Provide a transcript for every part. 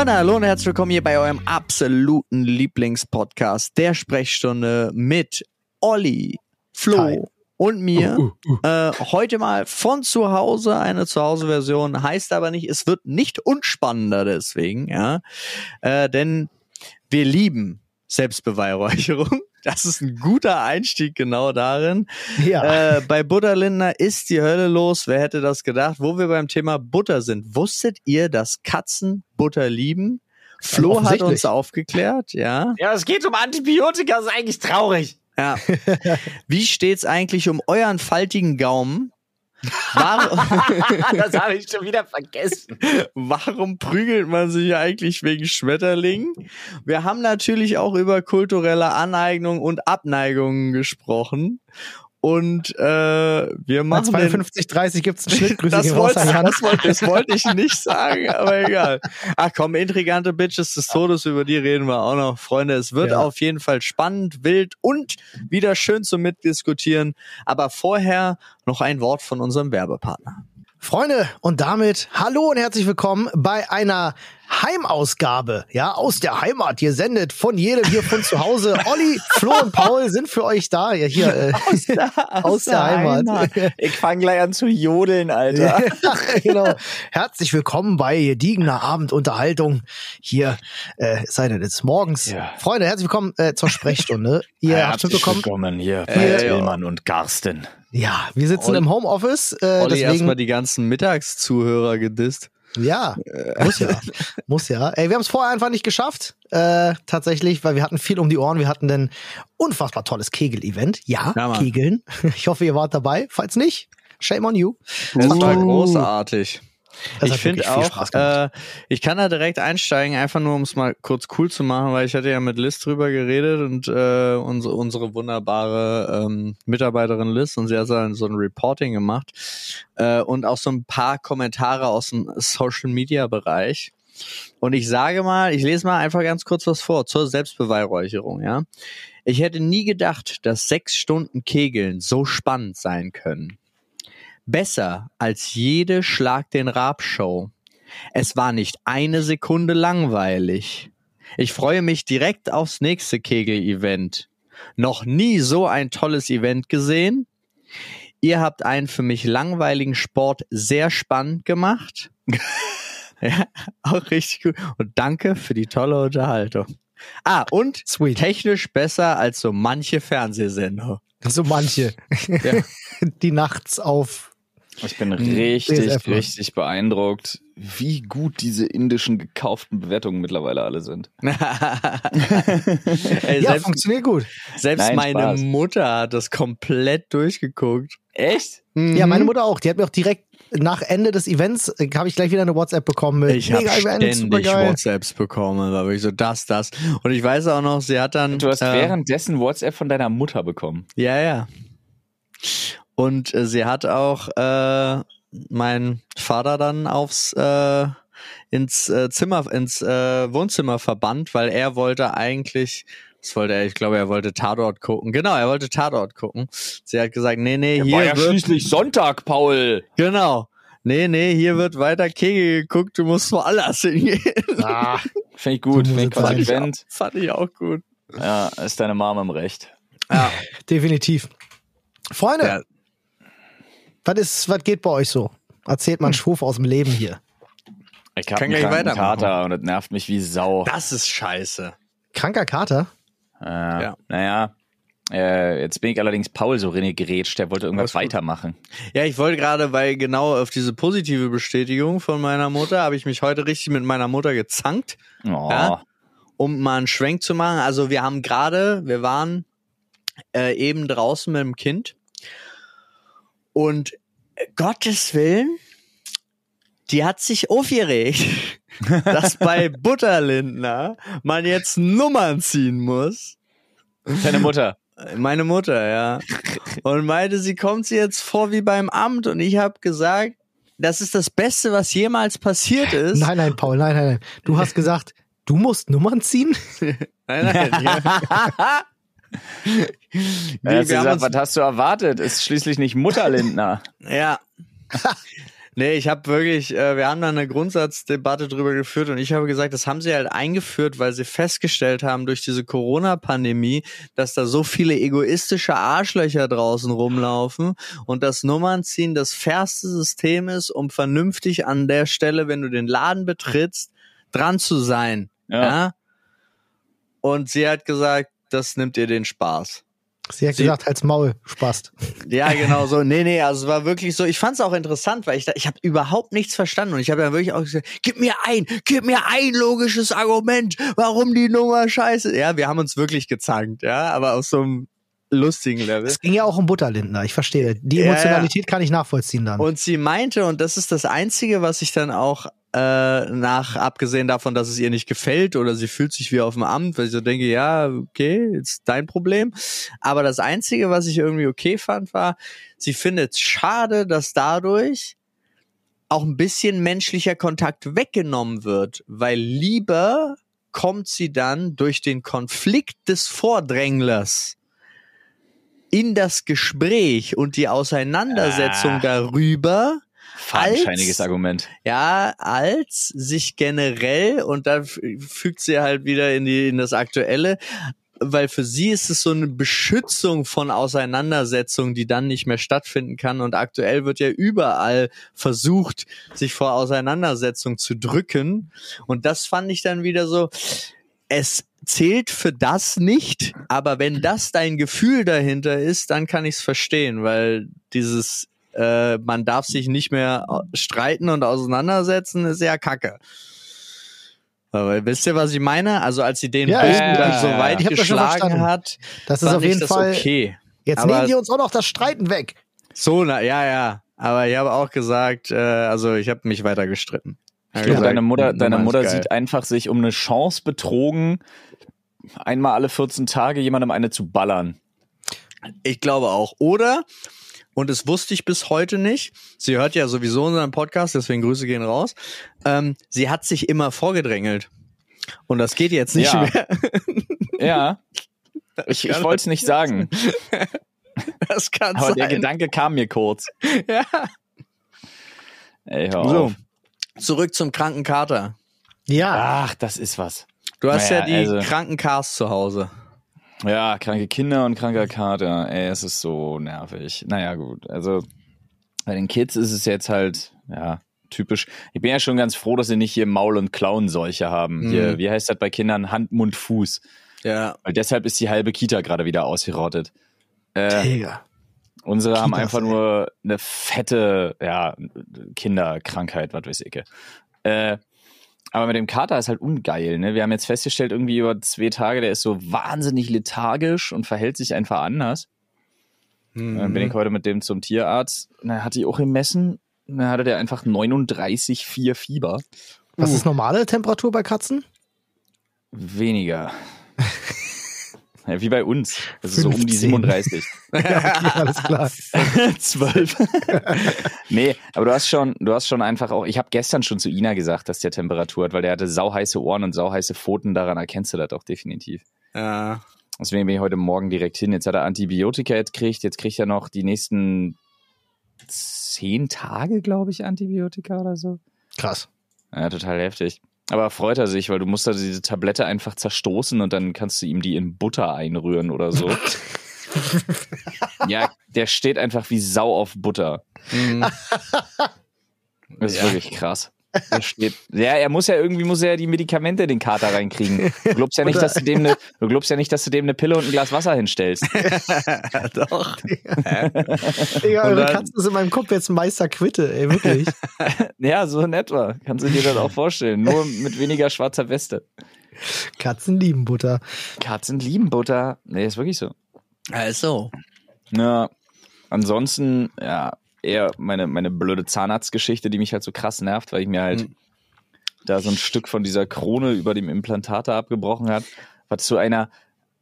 Freunde, hallo und herzlich willkommen hier bei eurem absoluten Lieblingspodcast der Sprechstunde mit Olli, Flo Hi. und mir. Uh, uh, uh. Äh, heute mal von zu Hause, eine Zuhause-Version, heißt aber nicht, es wird nicht unspannender deswegen, ja. Äh, denn wir lieben Selbstbeweihräucherung. Das ist ein guter Einstieg genau darin. Ja. Äh, bei Butterlindner ist die Hölle los. Wer hätte das gedacht? Wo wir beim Thema Butter sind. Wusstet ihr, dass Katzen Butter lieben? Flo hat uns aufgeklärt, ja. Ja, es geht um Antibiotika, das ist eigentlich traurig. ja. Wie steht's eigentlich um euren faltigen Gaumen? Warum, das habe ich schon wieder vergessen. warum prügelt man sich eigentlich wegen Schmetterlingen? Wir haben natürlich auch über kulturelle Aneignung und Abneigungen gesprochen. Und äh, wir machen den 52, 30 gibt's einen Schnitt. Grüße das, gehen raus wollte, an Jan. das, wollte, das wollte ich nicht sagen, aber egal. Ach komm, intrigante Bitches des Todes, über die reden wir auch noch. Freunde, es wird Ja. auf jeden Fall spannend, wild und wieder schön zum Mitdiskutieren. Aber vorher noch ein Wort von unserem Werbepartner. Freunde, und damit hallo und herzlich willkommen bei einer Heimausgabe, ja, aus der Heimat. Ihr sendet von jedem hier von zu Hause. Olli, Flo und Paul sind für euch da. Ja, hier, äh, Aus der, Aus der Heimat. Ich fange gleich an zu jodeln, Alter. genau. Herzlich willkommen bei gediegener Abendunterhaltung. Hier, äh, sei denn jetzt morgens. Ja. Freunde, herzlich willkommen äh, zur Sprechstunde. Ihr habt Herzlich mitbekommen, willkommen hier bei Hier- Tillmann und Garsten. ja, wir sitzen Olli- im Homeoffice. Äh, Olli deswegen erstmal die ganzen Mittagszuhörer gedisst. Ja, muss ja. muss ja. Ey, wir haben es vorher einfach nicht geschafft. Äh, tatsächlich, weil wir hatten viel um die Ohren. Wir hatten ein unfassbar tolles Kegel-Event. Ja, Ja. Kegeln. Ich hoffe, ihr wart dabei. Falls nicht, shame on you. Das war Uh. großartig. Das ich finde auch, äh, ich kann da direkt einsteigen, einfach nur um es mal kurz cool zu machen, weil ich hatte ja mit Liz drüber geredet und äh, unsere, unsere wunderbare ähm, Mitarbeiterin Liz und sie hat so ein, so ein Reporting gemacht äh, und auch so ein paar Kommentare aus dem Social Media Bereich. Und ich sage mal, ich lese mal einfach ganz kurz was vor zur Selbstbeweihräucherung, ja. Ich hätte nie gedacht, dass sechs Stunden Kegeln so spannend sein können. Besser als jede Schlag den Rab Show. Es war nicht eine Sekunde langweilig. Ich freue mich direkt aufs nächste Kegel-Event. Noch nie so ein tolles Event gesehen. Ihr habt einen für mich langweiligen Sport sehr spannend gemacht. ja, auch richtig gut. Und danke für die tolle Unterhaltung. Ah, und Sweet. technisch besser als so manche Fernsehsender. So manche, Ja. die nachts auf. Ich bin DSF richtig, Mann. richtig beeindruckt, wie gut diese indischen gekauften Bewertungen mittlerweile alle sind. Ey, Ja, selbst funktioniert gut. selbst Nein, meine Spaß. Mutter hat das komplett durchgeguckt. Echt? Ja, Mhm. meine Mutter auch. Die hat mir auch direkt nach Ende des Events, äh, habe ich gleich wieder eine WhatsApp bekommen mit Ich habe ständig. WhatsApps bekommen, da war ich so das, das. Und ich weiß auch noch, sie hat dann. Du hast äh, währenddessen WhatsApp von deiner Mutter bekommen. Ja, ja. Und äh, sie hat auch äh, meinen Vater dann aufs äh, ins äh, Zimmer, ins äh, Wohnzimmer verbannt, weil er wollte eigentlich, was wollte er? Ich glaube, er wollte Tatort gucken. Genau, er wollte Tatort gucken. Sie hat gesagt, nee, nee, hier War ja wird schließlich Sonntag, Paul. genau. Nee, nee, hier wird weiter Kegel geguckt, du musst woanders hingehen. Ah, Finde ich gut, finde ich konsequent. Fand ich auch gut. Ja, ist deine Mom im Recht. Ja. definitiv. Freunde, Ja. Was ist, was geht bei euch so? Erzählt mal einen Schwuf aus dem Leben hier. Ich Kann habe einen gleich kranken weitermachen. Kater und das nervt mich wie Sau. Das ist scheiße. Kranker Kater? Äh, Ja. Naja, äh, jetzt bin ich allerdings Paul so reingerätscht, der wollte irgendwas weitermachen. Ja, ich wollte gerade, weil genau auf diese positive Bestätigung von meiner Mutter habe ich mich heute richtig mit meiner Mutter gezankt, Oh. Ja. um mal einen Schwenk zu machen. Also wir haben gerade, wir waren äh, eben draußen mit dem Kind und Gottes Willen, die hat sich aufgeregt, dass bei Butterlindner man jetzt Nummern ziehen muss. Deine Mutter. Meine Mutter, ja. Und meinte, sie kommt sie jetzt vor wie beim Amt und ich habe gesagt, das ist das Beste, was jemals passiert ist. Nein, nein, Paul, nein, nein, nein. Du hast gesagt, du musst Nummern ziehen? nein, nein. Ja. Wir haben gesagt, was hast du erwartet? Ist schließlich nicht Mutter Lindner. ja. Nee, ich habe wirklich, äh, wir haben da eine Grundsatzdebatte drüber geführt und ich habe gesagt, das haben sie halt eingeführt, weil sie festgestellt haben durch diese Corona-Pandemie, dass da so viele egoistische Arschlöcher draußen rumlaufen und das Nummernziehen das fairste System ist, um vernünftig an der Stelle, wenn du den Laden betrittst, dran zu sein. Ja. ja? Und sie hat gesagt, das nimmt ihr den Spaß. Sie hat gesagt, halt's Maul, spast. Ja, genau so. Nee, nee, also es war wirklich so. Ich fand es auch interessant, weil ich da, ich habe überhaupt nichts verstanden und ich habe ja wirklich auch gesagt, gib mir ein, gib mir ein logisches Argument, warum die Nummer scheiße. Ja, wir haben uns wirklich gezankt, ja, aber aus so einem lustigen Level. Es ging ja auch um Butterlindner, ich verstehe. Die Emotionalität ja, kann ich nachvollziehen dann. Und sie meinte, und das ist das Einzige, was ich dann auch äh, nach, abgesehen davon, dass es ihr nicht gefällt oder sie fühlt sich wie auf dem Amt, weil ich so denke, ja, okay, ist dein Problem. Aber das Einzige, was ich irgendwie okay fand, war, sie findet es schade, dass dadurch auch ein bisschen menschlicher Kontakt weggenommen wird, weil lieber kommt sie dann durch den Konflikt des Vordränglers in das Gespräch und die Auseinandersetzung ah. darüber, Fadenscheiniges Argument. Ja, als sich generell, und da fügt sie halt wieder in, die, in das Aktuelle, weil für sie ist es so eine Beschützung von Auseinandersetzungen, die dann nicht mehr stattfinden kann. Und aktuell wird ja überall versucht, sich vor Auseinandersetzungen zu drücken. Und das fand ich dann wieder so, es zählt für das nicht, aber wenn das dein Gefühl dahinter ist, dann kann ich es verstehen, weil dieses äh, man darf sich nicht mehr streiten und auseinandersetzen, ist ja kacke. Aber wisst ihr, was ich meine? Also als sie den ja, Bogen ja, dann so weit geschlagen hat, das ist auf jeden Fall okay. Jetzt aber nehmen die uns auch noch das Streiten weg. So, na, ja, ja. Aber ich habe auch gesagt, äh, also ich habe mich weiter gestritten. Ich glaube, deine Mutter, deine Mutter sieht einfach sich um eine Chance betrogen, einmal alle 14 Tage jemandem eine zu ballern. Ich glaube auch. Oder und das wusste ich bis heute nicht. Sie hört ja sowieso unseren Podcast, deswegen Grüße gehen raus. Ähm, sie hat sich immer vorgedrängelt. Und das geht jetzt nicht ja. mehr. ja. Ich, ich wollte es nicht sagen. Das kann Aber sein. der Gedanke kam mir kurz. Ja. Ey, hör so, auf. zurück zum kranken Kater. Ja. Ach, das ist was. Du hast naja, ja die also, kranken Cars zu Hause. Ja, kranke Kinder und kranker Kater. Ey, es ist so nervig. Naja, gut. Also bei den Kids ist es jetzt halt, ja, typisch. Ich bin ja schon ganz froh, dass sie nicht hier Maul- und Klauenseuche haben. Mhm. Hier, wie heißt das bei Kindern? Hand, Mund, Fuß. Ja. Weil deshalb ist die halbe Kita gerade wieder ausgerottet. Äh, Digga. Unsere Kitas, haben einfach ey. nur eine fette, ja, Kinderkrankheit, was weiß ich. Äh, aber mit dem Kater ist halt ungeil, ne? Wir haben jetzt festgestellt, irgendwie über zwei Tage, der ist so wahnsinnig lethargisch und verhält sich einfach anders. Mhm. Dann bin ich heute mit dem zum Tierarzt. Na, hat die auch gemessen. Dann hatte der einfach 39,4 Fieber. Was uh. ist normale Temperatur bei Katzen? Weniger. Ja, wie bei uns. Das ist 15. so um die 37. ja, okay, alles klar. 12. nee, aber du hast schon, du hast schon einfach auch, ich habe gestern schon zu Ina gesagt, dass der Temperatur hat, weil der hatte sauheiße Ohren und sauheiße Pfoten, daran erkennst du das auch definitiv. Ja. Deswegen bin ich heute Morgen direkt hin. Jetzt hat er Antibiotika gekriegt, jetzt kriegt er noch die nächsten zehn Tage, glaube ich, Antibiotika oder so. Krass. Ja, total heftig. Aber freut er sich, weil du musst da diese Tablette einfach zerstoßen und dann kannst du ihm die in Butter einrühren oder so. ja, der steht einfach wie Sau auf Butter. Mhm. Das ist ja. wirklich krass. Er steht, ja, er muss ja irgendwie muss er ja die Medikamente in den Kater reinkriegen. Du glaubst ja nicht, dass du dem eine, du glaubst ja nicht, dass du dem eine Pille und ein Glas Wasser hinstellst. Doch. Digga, eure Katze ist in meinem Kopf jetzt Meister Quitte, ey, wirklich. ja, so in etwa. Kannst du dir das auch vorstellen. Nur mit weniger schwarzer Weste. Katzen lieben Butter. Katzen lieben Butter. Nee, ist wirklich so. Also. Ja. Ansonsten, ja, eher meine, meine blöde Zahnarztgeschichte, die mich halt so krass nervt, weil ich mir halt mhm. da so ein Stück von dieser Krone über dem Implantator abgebrochen hat, was zu einer,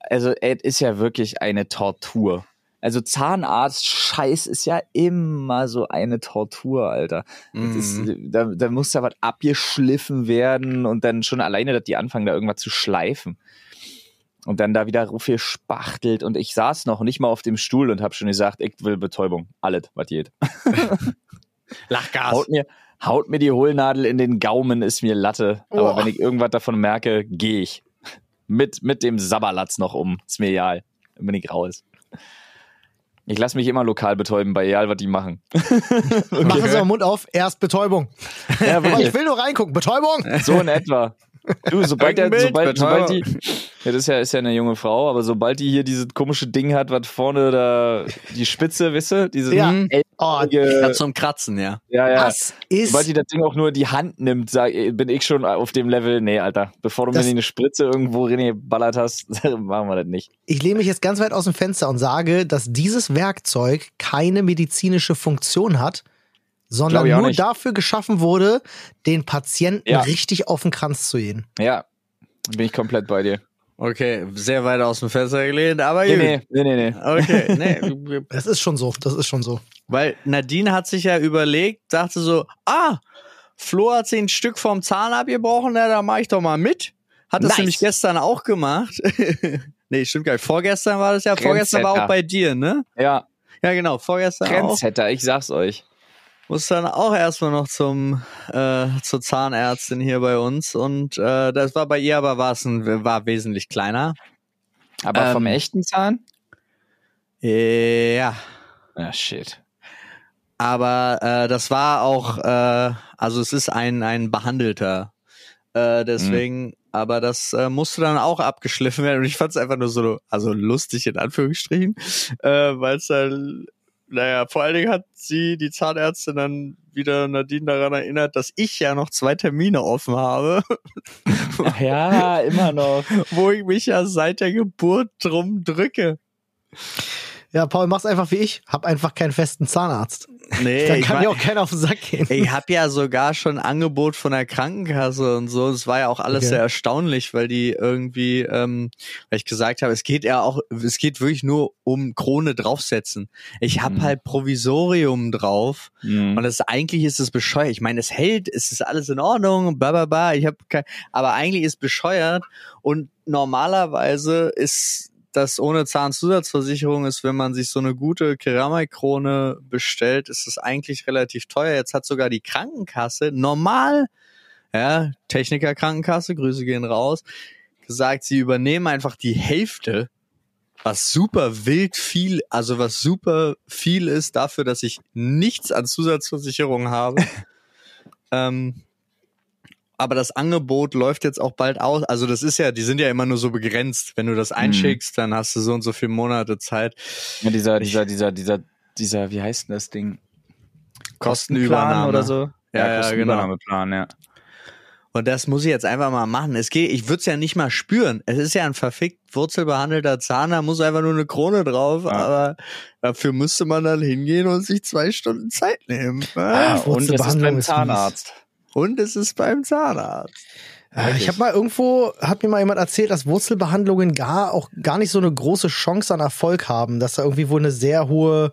also es ist ja wirklich eine Tortur. Also Zahnarzt-Scheiß ist ja immer so eine Tortur, Alter. Mhm. Ist, da, da muss da was abgeschliffen werden und dann schon alleine, dass die anfangen, da irgendwas zu schleifen und dann da wieder viel spachtelt und ich saß noch nicht mal auf dem Stuhl und habe schon gesagt, ich will Betäubung, alles, was geht. Lachgas. Haut mir, haut mir die Hohlnadel in den Gaumen, ist mir Latte. Aber Oh. wenn ich irgendwas davon merke, gehe ich. Mit, mit dem Sabberlatz noch um. Ist mir egal. Dann bin ich raus. Ich lasse mich immer lokal betäuben, bei egal, was die machen. Machen Sie mal den Mund auf, erst Betäubung. Ja, Aber ich will nur reingucken. Betäubung! So in etwa. Du, sobald, der, sobald, sobald die. Ja, das ist ja, ist ja eine junge Frau, aber sobald die hier dieses komische Ding hat, was vorne da, die Spitze, weißt du, diese Ja. Oh, Ja, zum Kratzen, ja. ja, ja. das ist. Sobald die das Ding auch nur in die Hand nimmt, sag, bin ich schon auf dem Level, nee, Alter, bevor du mir eine Spritze irgendwo reingeballert hast, machen wir das nicht. Ich lehne mich jetzt ganz weit aus dem Fenster und sage, dass dieses Werkzeug keine medizinische Funktion hat, sondern nur nicht. dafür geschaffen wurde, den Patienten Ja. richtig auf den Kranz zu gehen. Ja, bin ich komplett bei dir. Okay, sehr weit aus dem Fenster gelehnt, aber Nee, nee, nee, nee, nee. Okay, nee. Das ist schon so, das ist schon so. Weil Nadine hat sich ja überlegt, dachte so, ah, Flo hat sich ein Stück vom Zahn abgebrochen, ja, da mache ich doch mal mit. Hat das Nice. nämlich gestern auch gemacht. nee, stimmt gar nicht. Vorgestern war das ja, vorgestern war auch bei dir, ne? Ja, Ja, genau, vorgestern auch. Trendsetter, ich sag's euch. Muss dann auch erstmal noch zum äh, zur Zahnärztin hier bei uns und äh, das war bei ihr aber war es ein, war wesentlich kleiner. Aber Ähm, vom echten Zahn? Ja, Ah, shit. aber äh, das war auch, äh, also es ist ein ein behandelter, äh, deswegen. Aber das äh, musste dann auch abgeschliffen werden und ich fand es einfach nur so, also lustig in Anführungsstrichen, äh, weil es dann, naja, vor allen Dingen hat sie, die Zahnärztin, dann wieder Nadine daran erinnert, dass ich ja noch zwei Termine offen habe. Ja, immer noch. wo ich mich ja seit der Geburt drum drücke. Ja, Paul, mach's einfach wie ich. Hab einfach keinen festen Zahnarzt. Nee, Dann ich, kann mir auch keiner auf den Sack gehen. ich habe ja sogar schon Angebot von der Krankenkasse und so. Es war ja auch alles Okay. sehr erstaunlich, weil die irgendwie, ähm, weil ich gesagt habe, es geht ja auch, es geht wirklich nur um Krone draufsetzen. Ich habe Mhm. halt Provisorium drauf Mhm. und das eigentlich ist es bescheuert. Ich meine, es hält, es ist alles in Ordnung, bla bla bla. Ich habe kein, aber eigentlich ist bescheuert und normalerweise ist das ohne Zahnzusatzversicherung ist, wenn man sich so eine gute Keramikkrone bestellt, ist es eigentlich relativ teuer. Jetzt hat sogar die Krankenkasse normal, ja, Techniker Krankenkasse, Grüße gehen raus, gesagt, sie übernehmen einfach die Hälfte, was super wild viel, also was super viel ist dafür, dass ich nichts an Zusatzversicherung habe. ähm, aber das Angebot läuft jetzt auch bald aus. Also das ist ja, die sind ja immer nur so begrenzt. Wenn du das einschickst, dann hast du so und so viele Monate Zeit. Ja, dieser, dieser, dieser, dieser, dieser, wie heißt denn das Ding? Kostenübernahme oder so? Ja, ja, genau. Kostenübernahmeplan, ja. Und das muss ich jetzt einfach mal machen. Es geht, ich würde es ja nicht mal spüren. Es ist ja ein verfickt wurzelbehandelter Zahn, da muss einfach nur eine Krone drauf, Ja. aber dafür müsste man dann hingehen und sich zwei Stunden Zeit nehmen. Ah, Ja. und es ist beim ist Zahnarzt. Und es ist beim Zahnarzt. Ja, ich habe mal irgendwo, hat mir mal jemand erzählt, dass Wurzelbehandlungen gar auch gar nicht so eine große Chance an Erfolg haben, dass da irgendwie wohl eine sehr hohe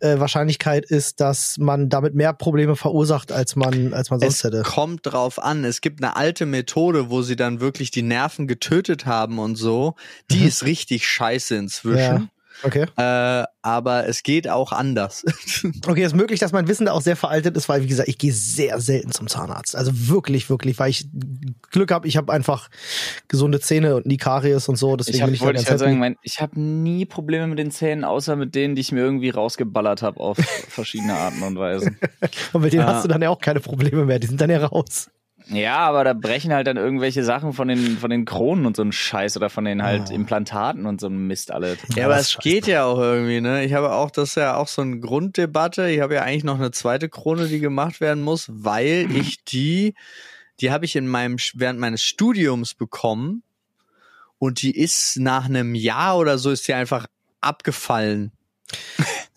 äh, Wahrscheinlichkeit ist, dass man damit mehr Probleme verursacht, als man, als man sonst Es hätte. kommt drauf an. Es gibt eine alte Methode, wo sie dann wirklich die Nerven getötet haben und so. Die Mhm. ist richtig scheiße inzwischen. Okay. Äh, aber es geht auch anders. Okay, ist möglich, dass mein Wissen da auch sehr veraltet ist, weil, wie gesagt, ich gehe sehr selten zum Zahnarzt. Also wirklich, wirklich, weil ich Glück habe, ich habe einfach gesunde Zähne und nie Karies und so. Deswegen Ich hab, bin ich wollte ich ganz gerade sagen, mein, ich habe nie Probleme mit den Zähnen, außer mit denen, die ich mir irgendwie rausgeballert habe auf verschiedene Arten und Weisen. Und mit denen Ja. hast du dann ja auch keine Probleme mehr. Die sind dann ja raus. Ja, aber da brechen halt dann irgendwelche Sachen von den, von den Kronen und so ein Scheiß oder von den halt Oh. Implantaten und so ein Mist alle. Ja, aber es geht ja auch irgendwie, ne? Ich habe auch, das ist ja auch so eine Grunddebatte. Ich habe ja eigentlich noch eine zweite Krone, die gemacht werden muss, weil ich die, die habe ich in meinem, während meines Studiums bekommen und die ist nach einem Jahr oder so ist die einfach abgefallen.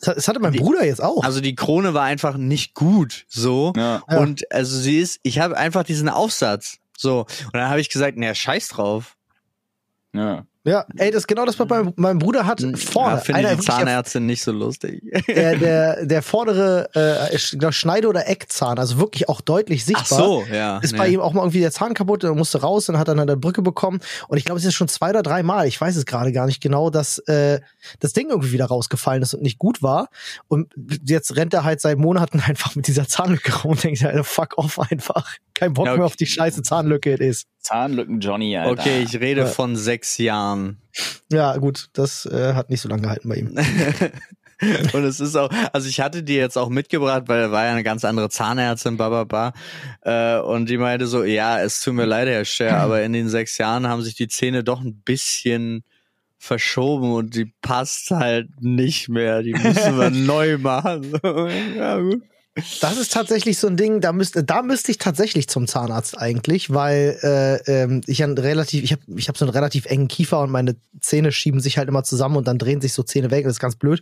Das, hatte mein Die- Bruder jetzt auch. Also die Krone war einfach nicht gut, so. Ja. Ja. Und also sie ist, ich habe einfach diesen Aufsatz, so. Und dann habe ich gesagt, naja, scheiß drauf. Ja. Ja, ey, das ist genau das, was mein, mein Bruder hat vorne. Ja, finde die Zahnärztin nicht so lustig. der, der, der vordere äh, Schneide- oder Eckzahn, also wirklich auch deutlich sichtbar. Ach so, ja. Ist bei nee. ihm auch mal irgendwie der Zahn kaputt, er musste raus, dann hat er eine Brücke bekommen. Und ich glaube, es ist schon zwei oder drei Mal, ich weiß es gerade gar nicht genau, dass äh, das Ding irgendwie wieder rausgefallen ist und nicht gut war. Und jetzt rennt er halt seit Monaten einfach mit dieser Zahnlücke rum und denkt, Alter, fuck off einfach. Kein Bock Ja, okay. mehr auf die scheiße Zahnlücke es ist. Zahnlücken Johnny, Alter. Okay, ich rede Ja. von sechs Jahren. Ja, gut, das äh, hat nicht so lange gehalten bei ihm. Und es ist auch, also ich hatte die jetzt auch mitgebracht, weil er war ja eine ganz andere Zahnärztin, bababa. Äh, und die meinte so, ja, es tut mir leid, Herr Scher, aber in den sechs Jahren haben sich die Zähne doch ein bisschen verschoben und die passt halt nicht mehr. Die müssen wir neu machen. ja, gut. Das ist tatsächlich so ein Ding, da müsste, da müsste ich tatsächlich zum Zahnarzt eigentlich, weil äh, ähm, ich ein relativ, ich habe ich hab so einen relativ engen Kiefer und meine Zähne schieben sich halt immer zusammen und dann drehen sich so Zähne weg. Das ist ganz blöd.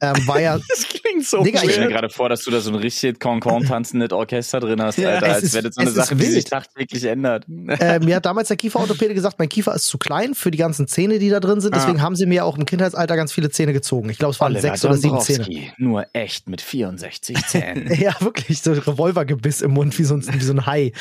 Ähm, war ja, Das klingt so Digga, Ich ich- stelle mir gerade vor, dass du da so ein richtig Concon tanzendes Orchester drin hast, Ja, Alter. es Als ist- wäre das so eine Sache, die sich tagtäglich ändert. äh, mir hat damals der Kieferorthopäde gesagt, mein Kiefer ist zu klein für die ganzen Zähne, die da drin sind. Deswegen haben sie mir auch im Kindheitsalter ganz viele Zähne gezogen. Ich glaube, es waren Oliver sechs oder sieben Zähne. Nur echt mit 64 Zähnen. Ja, wirklich, so Revolvergebiss im Mund, wie so ein, wie so ein Hai.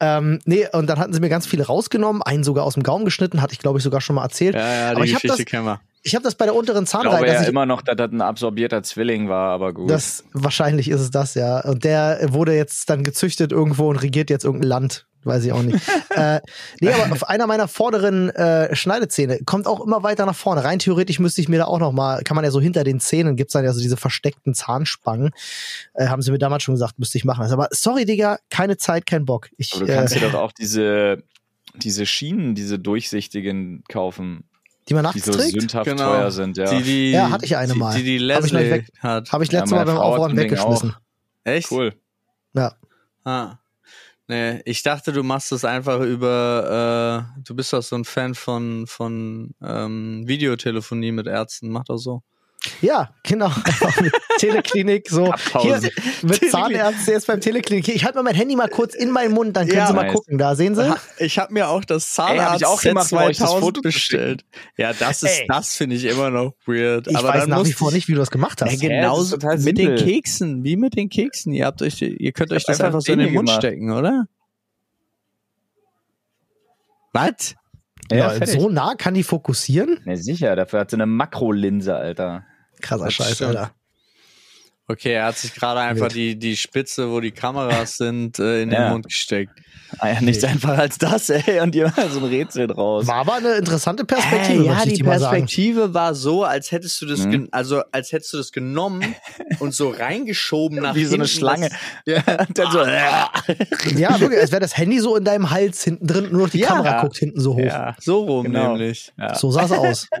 Ähm, nee, und dann hatten sie mir ganz viele rausgenommen, einen sogar aus dem Gaumen geschnitten, hatte ich, glaube ich, sogar schon mal erzählt. Ja, ja, Aber die ich habe Geschichte das, kennen wir. ich hab das bei der unteren Ich glaube Zahnreihe, ja ich, immer noch, dass das ein absorbierter Zwilling war, aber gut. das, wahrscheinlich ist es das, ja. Und der wurde jetzt dann gezüchtet irgendwo und regiert jetzt irgendein Land. Weiß ich auch nicht. äh, nee, aber auf einer meiner vorderen äh, Schneidezähne kommt auch immer weiter nach vorne. Rein theoretisch müsste ich mir da auch noch mal, kann man ja so hinter den Zähnen, gibt's dann ja so diese versteckten Zahnspangen. Äh, haben sie mir damals schon gesagt, müsste ich machen. Also, aber sorry, Digga, keine Zeit, kein Bock. Ich, aber du äh, kannst dir doch auch diese, diese Schienen, diese durchsichtigen kaufen, die man die nachts so trägt. sündhaft Genau. teuer sind, ja. Die, die, Ja, hatte ich eine die, mal. Die, die Hab ich noch Leslie weg- hat. Habe ich Ja, letztes Mal meine beim Aufräumen weggeschmissen. Echt? cool. Ja. Ah. Nee, ich dachte, du machst das einfach über, äh, du bist doch so ein Fan von, von ähm, Videotelefonie mit Ärzten, mach doch so. Ja, genau. Teleklinik, so. Hier, mit Zahnärzte jetzt beim Teleklinik. Ich halte mal mein Handy mal kurz in meinen Mund, dann können Ja, Sie mal nice. gucken. Da sehen Sie. Ich habe mir auch das Ey, hab ich auch Zahnarzt gemacht, um euch das 2000 Foto zu bestellt. Ja, das ist, Ey. das finde ich immer noch weird. Ich Aber weiß dann nach wie vor ich- nicht, wie du das gemacht Ja, hast. Hä, das genauso total mit den. Keksen, wie mit den Keksen. Ihr habt euch, ihr könnt euch das einfach einfach so in den Mund gemacht. stecken, oder? Was? Ja, Ja, so nah kann die fokussieren? Na sicher, dafür hat sie eine Makrolinse, Alter. Krasser Das Scheiß, stimmt. Alter. Okay, er hat sich gerade einfach Wild. die, die Spitze, wo die Kameras sind, äh, in Ja. den Mund gesteckt. Ah ja, nichts einfacher als das, ey. Und ihr so ein Rätsel draus. War aber eine interessante Perspektive, Äh, ja, die. Perspektive war so, als hättest du das, Mhm. also als hättest du das genommen und so reingeschoben nach Wie so eine Schlange. Das, ja, Und dann so, Ja, wirklich, als wäre das Handy so in deinem Hals hinten drin, nur noch die Ja. Kamera guckt hinten so hoch. ja, so rum Genau. nämlich. ja. So sah es aus.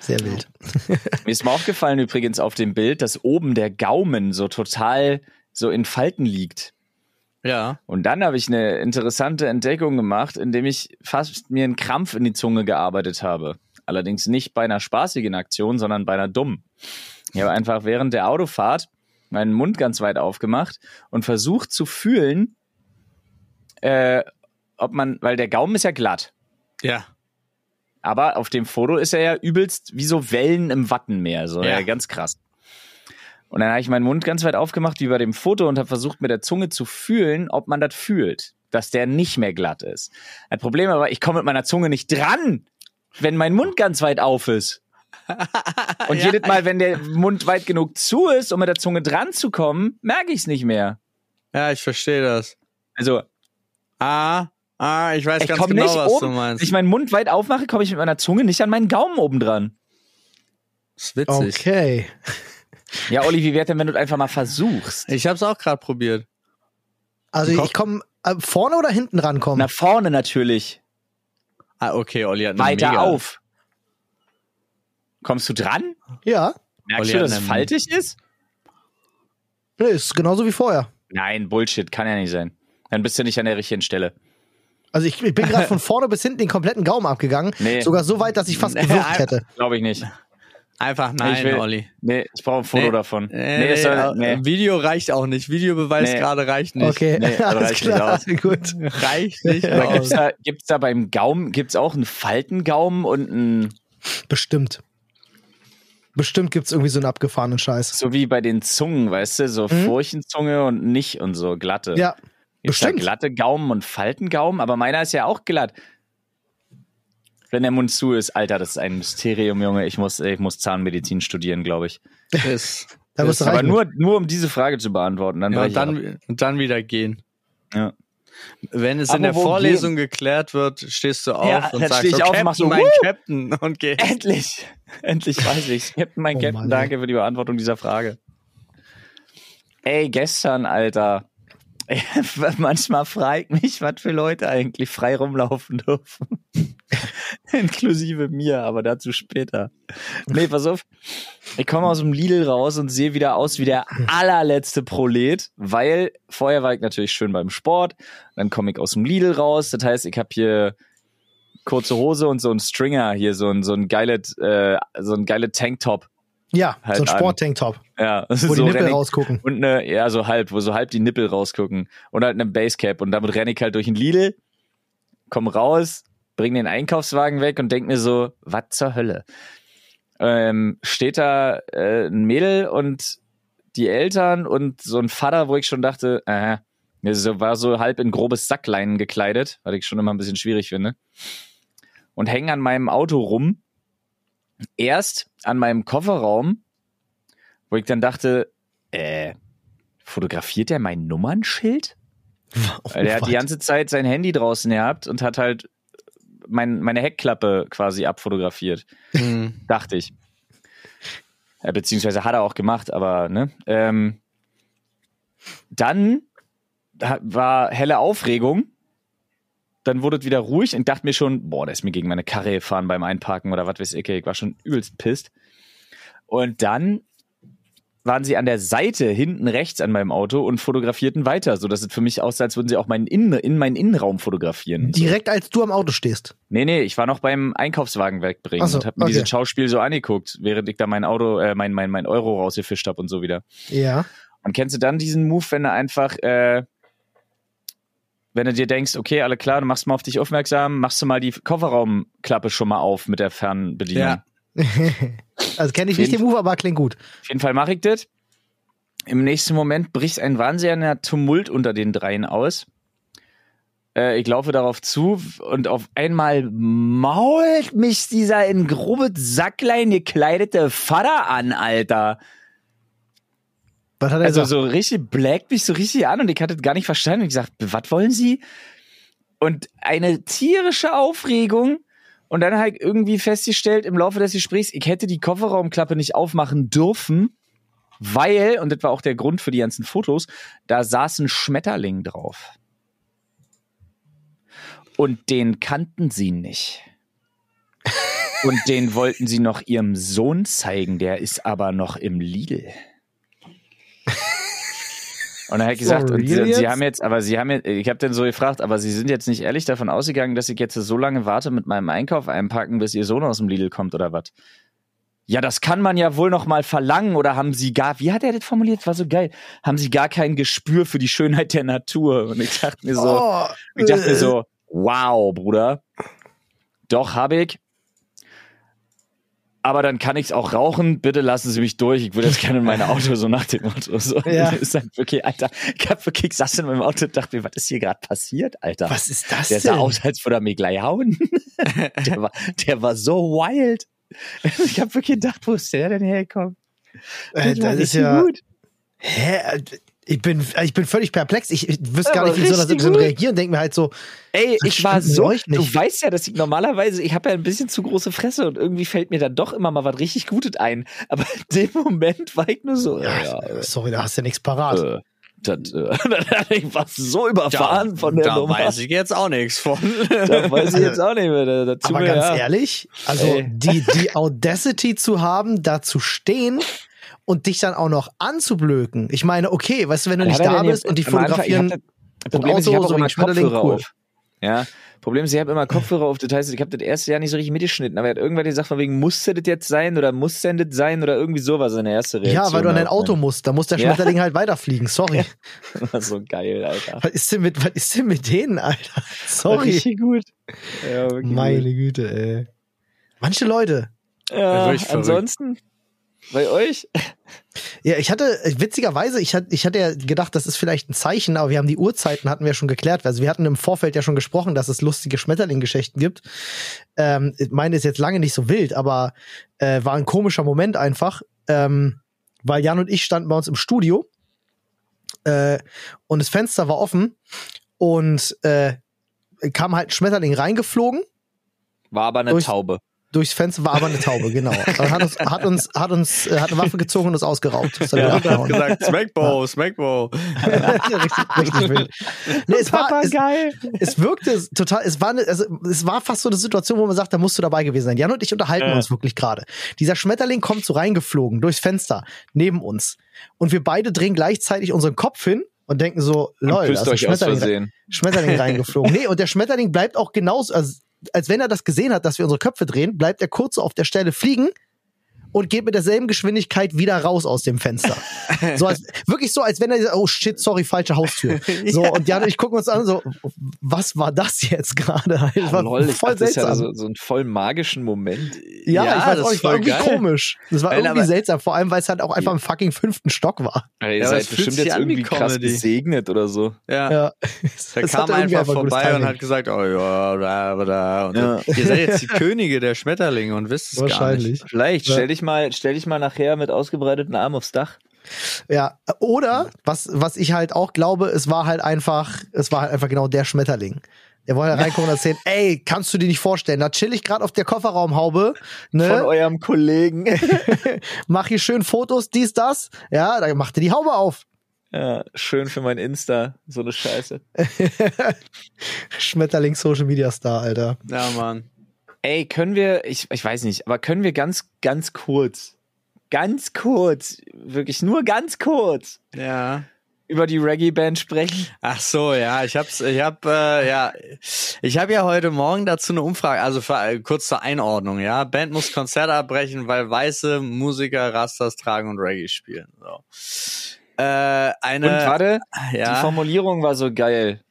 Sehr wild. Mir ist mal aufgefallen übrigens auf dem Bild, dass oben der Gaumen so total so in Falten liegt. Ja. Und dann habe ich eine interessante Entdeckung gemacht, indem ich fast mir einen Krampf in die Zunge gearbeitet habe. Allerdings nicht bei einer spaßigen Aktion, sondern bei einer dummen. Ich habe einfach während der Autofahrt meinen Mund ganz weit aufgemacht und versucht zu fühlen, äh, ob man, weil der Gaumen ist ja glatt. Ja. Aber auf dem Foto ist er ja übelst wie so Wellen im Wattenmeer. So Ja. ja. ganz krass. Und dann habe ich meinen Mund ganz weit aufgemacht, wie bei dem Foto, und habe versucht, mit der Zunge zu fühlen, ob man das fühlt, dass der nicht mehr glatt ist. Ein Problem aber, ich komme mit meiner Zunge nicht dran, wenn mein Mund ganz weit auf ist. Und Ja. jedes Mal, wenn der Mund weit genug zu ist, um mit der Zunge dran zu kommen, merke ich es nicht mehr. Ja, ich verstehe das. Also, Ah, ah, ich weiß ich ganz komme genau, nicht was oben. du meinst. Wenn ich meinen Mund weit aufmache, komme ich mit meiner Zunge nicht an meinen Gaumen oben dran. das ist witzig. Okay. Ja, Olli, wie wäre denn, wenn du es einfach mal versuchst? Ich habe es auch gerade probiert. Also ich komme äh, vorne oder hinten rankommen? Nach vorne natürlich. Ah, okay, Olli hat eine Weiter mega, auf. Kommst du dran? Ja. Merkst Olli du, dass es faltig ist? Nee, ist genauso wie vorher. Nein, Bullshit, kann ja nicht sein. Dann bist du nicht an der richtigen Stelle. Also ich, ich bin gerade von vorne bis hinten den kompletten Gaumen abgegangen. Nee. Sogar so weit, dass ich fast gewürgt hätte. Glaube ich nicht. Einfach nein, ich will, Olli. Nee, ich brauche ein Foto Nee. davon. Äh, nee, es soll, nee, nee. Video reicht auch nicht. Videobeweis Nee. gerade reicht nicht. Okay, Nee, das alles reicht nicht klar. aus. Gut. Reicht nicht Aber gibt's aus. da, gibt's da beim Gaumen, gibt's auch einen Faltengaumen und einen, Bestimmt. Bestimmt gibt's irgendwie so einen abgefahrenen Scheiß. so wie bei den Zungen, weißt du, so Mhm. Furchenzunge und nicht und so glatte. Ja, Gibt's da bestimmt. glatte Gaumen und Faltengaumen, aber meiner ist ja auch glatt. Wenn der Mund zu ist, Alter, das ist ein Mysterium, Junge. Ich muss, ich muss Zahnmedizin studieren, glaube ich. Ist, Da du Aber nur, nur um diese Frage zu beantworten. Dann ja, und, ich dann, und dann wieder gehen. Ja. Wenn es in der Vorlesung geklärt wird, stehst du auf Ja, und dann sagst, ich so, auf und Captain, mach so, mein "Woo!" Captain und geh. Endlich, endlich weiß ich's. Captain, mein Oh Captain, Mann, ey. danke für die Beantwortung dieser Frage. Ey, gestern, Alter. Manchmal frage ich mich, was für Leute eigentlich frei rumlaufen dürfen. Inklusive mir, aber dazu später. Nee, pass auf. Ich komme aus dem Lidl raus und sehe wieder aus wie der allerletzte Prolet, weil vorher war ich natürlich schön beim Sport. Dann komme ich aus dem Lidl raus. Das heißt, ich habe hier kurze Hose und so ein Stringer hier, so ein, so ein geiles, äh, so ein geiles Tanktop. Ja, Halt so ein an. Sporttanktop, Ja, wo die so Nippel renn ich- rausgucken. und eine, ja, so halb, wo so halb die Nippel rausgucken. Und halt eine Basecap. Und damit renne ich halt durch den Lidl, komm raus, bring den Einkaufswagen weg und denk mir so, was zur Hölle? Ähm, steht da äh, ein Mädel und die Eltern und so ein Vater, wo ich schon dachte, äh, so, war so halb in grobes Sackleinen gekleidet, was ich schon immer ein bisschen schwierig finde. Und hängen an meinem Auto rum. Erst an meinem Kofferraum, wo ich dann dachte, äh, fotografiert der mein Nummernschild? Oh, Weil der hat die ganze Zeit sein Handy draußen gehabt und hat halt mein, meine Heckklappe quasi abfotografiert, Hm. dachte ich. Ja, beziehungsweise hat er auch gemacht, aber ne. Ähm, dann war helle Aufregung. Dann wurde es wieder ruhig und dachte mir schon, boah, der ist mir gegen meine Karre gefahren beim Einparken oder was weiß ich. Ich war schon übelst pisst. Und dann waren sie an der Seite hinten rechts an meinem Auto und fotografierten weiter, so dass es für mich aussah, als würden sie auch meinen Innen, in meinen Innenraum fotografieren. Direkt als du am Auto stehst. Nee, nee, ich war noch beim Einkaufswagen wegbringen so, und hab mir okay. dieses Schauspiel so angeguckt, während ich da mein Auto, äh, mein, mein, mein Euro rausgefischt hab und so wieder. Ja. Und kennst du dann diesen Move, wenn du einfach, äh, wenn du dir denkst, okay, alle klar, du machst mal auf dich aufmerksam, machst du mal die Kofferraumklappe schon mal auf mit der Fernbedienung. Ja. also kenne ich nicht den Move, aber klingt gut. Auf jeden Fall mache ich das. Im nächsten Moment bricht ein wahnsinniger Tumult unter den dreien aus. Äh, ich laufe darauf zu und auf einmal mault mich dieser in grobes Sacklein gekleidete Vater an, Alter. Was hat er Also gesagt? so richtig blackt mich so richtig an und ich hatte gar nicht verstanden. Ich gesagt, was wollen Sie? Und eine tierische Aufregung. Und dann halt irgendwie festgestellt im Laufe des Gesprächs, ich hätte die Kofferraumklappe nicht aufmachen dürfen, weil, und das war auch der Grund für die ganzen Fotos, da saß ein Schmetterling drauf. Und den kannten sie nicht. Und den wollten sie noch ihrem Sohn zeigen, der ist aber noch im Lidl. Und dann hat gesagt, und sie, sie haben jetzt, aber sie haben jetzt, ich habe dann so gefragt, aber sie sind jetzt nicht ehrlich davon ausgegangen, dass ich jetzt so lange warte mit meinem Einkauf einpacken, bis ihr Sohn aus dem Lidl kommt oder was? Ja, das kann man ja wohl noch mal verlangen oder haben sie gar, wie hat er das formuliert? War so geil. Haben sie gar kein Gespür für die Schönheit der Natur? Und ich dachte mir so, oh, ich dachte mir äh, so, wow, Bruder. Doch, habe ich. Aber dann kann ich's auch rauchen. Bitte lassen Sie mich durch. Ich würde jetzt gerne in mein Auto, so nach dem Motto. So. Ja. Ist dann wirklich, Alter, ich hab wirklich, ich saß in meinem Auto und dachte mir, was ist hier gerade passiert, Alter? Was ist das Der sah denn? aus, als würde er mir gleich hauen. der, war, der war so wild. Ich habe wirklich gedacht, wo ist der denn hergekommen? Äh, das ist ja. gut. Hä? Ich bin, ich bin völlig perplex. Ich, ich wüsste gar nicht, wie soll das richtig denn gut. reagieren. Denke mir halt so, Ey, ich war so, du weißt ja, dass ich normalerweise, ich habe ja ein bisschen zu große Fresse und irgendwie fällt mir dann doch immer mal was richtig Gutes ein. Aber in dem Moment war ich nur so, ja, ja, äh, sorry, da hast du nichts parat. äh, das, äh, ich war so überfahren von der da Nummer. weiß ich jetzt auch nichts von. Da weiß ich jetzt auch nicht mehr. Da, dazu Aber mir, ganz ja. ehrlich, also Ey. die, die Audacity zu haben, da zu stehen und dich dann auch noch anzublöken. Ich meine, okay, weißt du, wenn du nicht da bist und die Anfang- fotografieren, Ich Problem ist, ich habe so immer Schmetterling, Kopfhörer cool. auf. Ja, Problem ist, ich habe immer Kopfhörer auf, das heißt, ich habe das erste Jahr nicht so richtig mitgeschnitten, aber er hat irgendwann gesagt, von wegen, musste das jetzt sein oder muss denn das sein oder irgendwie sowas, seine erste Reaktion. Ja, weil du an dein Auto ne? musst, da muss der Ja. Schmetterling halt weiterfliegen, sorry. War so geil, Alter. Was ist denn mit, was ist denn mit denen, Alter? Sorry. Richtig gut. Ja, Meine gut. Güte, ey. Manche Leute. Ja, Wirklich verrückt. Bei euch? Ja, ich hatte, äh, witzigerweise, ich hatte, ich hatte ja gedacht, das ist vielleicht ein Zeichen, aber wir haben die Uhrzeiten hatten wir schon geklärt. Also wir hatten im Vorfeld ja schon gesprochen, dass es lustige Schmetterling-Geschichten gibt. Ähm, meine, ist jetzt lange nicht so wild, aber äh, war ein komischer Moment einfach, ähm, weil Jan und ich standen bei uns im Studio äh, und das Fenster war offen und äh, kam halt ein Schmetterling reingeflogen War aber eine Taube. Durchs Fenster war aber eine Taube, genau. Und hat uns, hat uns, hat uns, äh, hat eine Waffe gezogen und uns ausgeraubt. Das hat Ja, hat gesagt, Smackbow, Smackbow. richtig, richtig wild. Nee, es war, es, geil. es wirkte total, es war, eine, also, es war fast so eine Situation, wo man sagt, da musst du dabei gewesen sein. Jan und ich unterhalten Ja. uns wirklich gerade. Dieser Schmetterling kommt so reingeflogen durchs Fenster neben uns. Und wir beide drehen gleichzeitig unseren Kopf hin und denken so, lol, da ist ein Schmetterling. Schmetterling reingeflogen. Nee, und der Schmetterling bleibt auch genauso, also, als wenn er das gesehen hat, dass wir unsere Köpfe drehen, bleibt er kurz auf der Stelle fliegen und geht mit derselben Geschwindigkeit wieder raus aus dem Fenster. So als, wirklich so, als wenn er, oh shit, sorry, falsche Haustür. So, und Jan und ich gucken uns an, so, was war das jetzt gerade? Das war Lol, voll dachte, das ist ja seltsam. so, so ein voll magischen Moment. ja, Ja, ich weiß das auch, ich war irgendwie geil. komisch. Das war Nein, irgendwie seltsam, vor allem, weil es halt auch einfach im fucking fünften Stock war. Ihr Ja, aber seid bestimmt jetzt irgendwie krass Comedy. gesegnet oder so. Ja. Ja. Der Das kam einfach vorbei und hat gesagt, oh ja, da, da. Und Ja. Ihr seid jetzt die Könige der Schmetterlinge und wisst es gar Wahrscheinlich. nicht. Vielleicht, Ja. stell dich mal, stell dich mal nachher mit ausgebreiteten Armen aufs Dach. Ja, oder was was ich halt auch glaube, es war halt einfach, es war halt einfach genau der Schmetterling. Der wollte reingucken und erzählen, ey, kannst du dir nicht vorstellen, da chill ich gerade auf der Kofferraumhaube, Von ne? eurem Kollegen. Mach hier schön Fotos, dies, das. Ja, da machte die Haube auf. ja, schön für mein Insta, so eine Scheiße. Schmetterling Social Media Star, Alter. Ja, Mann. Ey, können wir, ich, ich weiß nicht, aber können wir ganz, ganz kurz, ganz kurz, wirklich nur ganz kurz Ja. über die Reggae-Band sprechen? Ach so, ja, ich hab's, ich hab, äh, ja, ich habe ja heute Morgen dazu eine Umfrage, also für, äh, kurz zur Einordnung, ja. Band muss Konzert abbrechen, weil weiße Musiker Rastas tragen und Reggae spielen. So. Äh, eine, Und warte, die ja, Formulierung war so geil.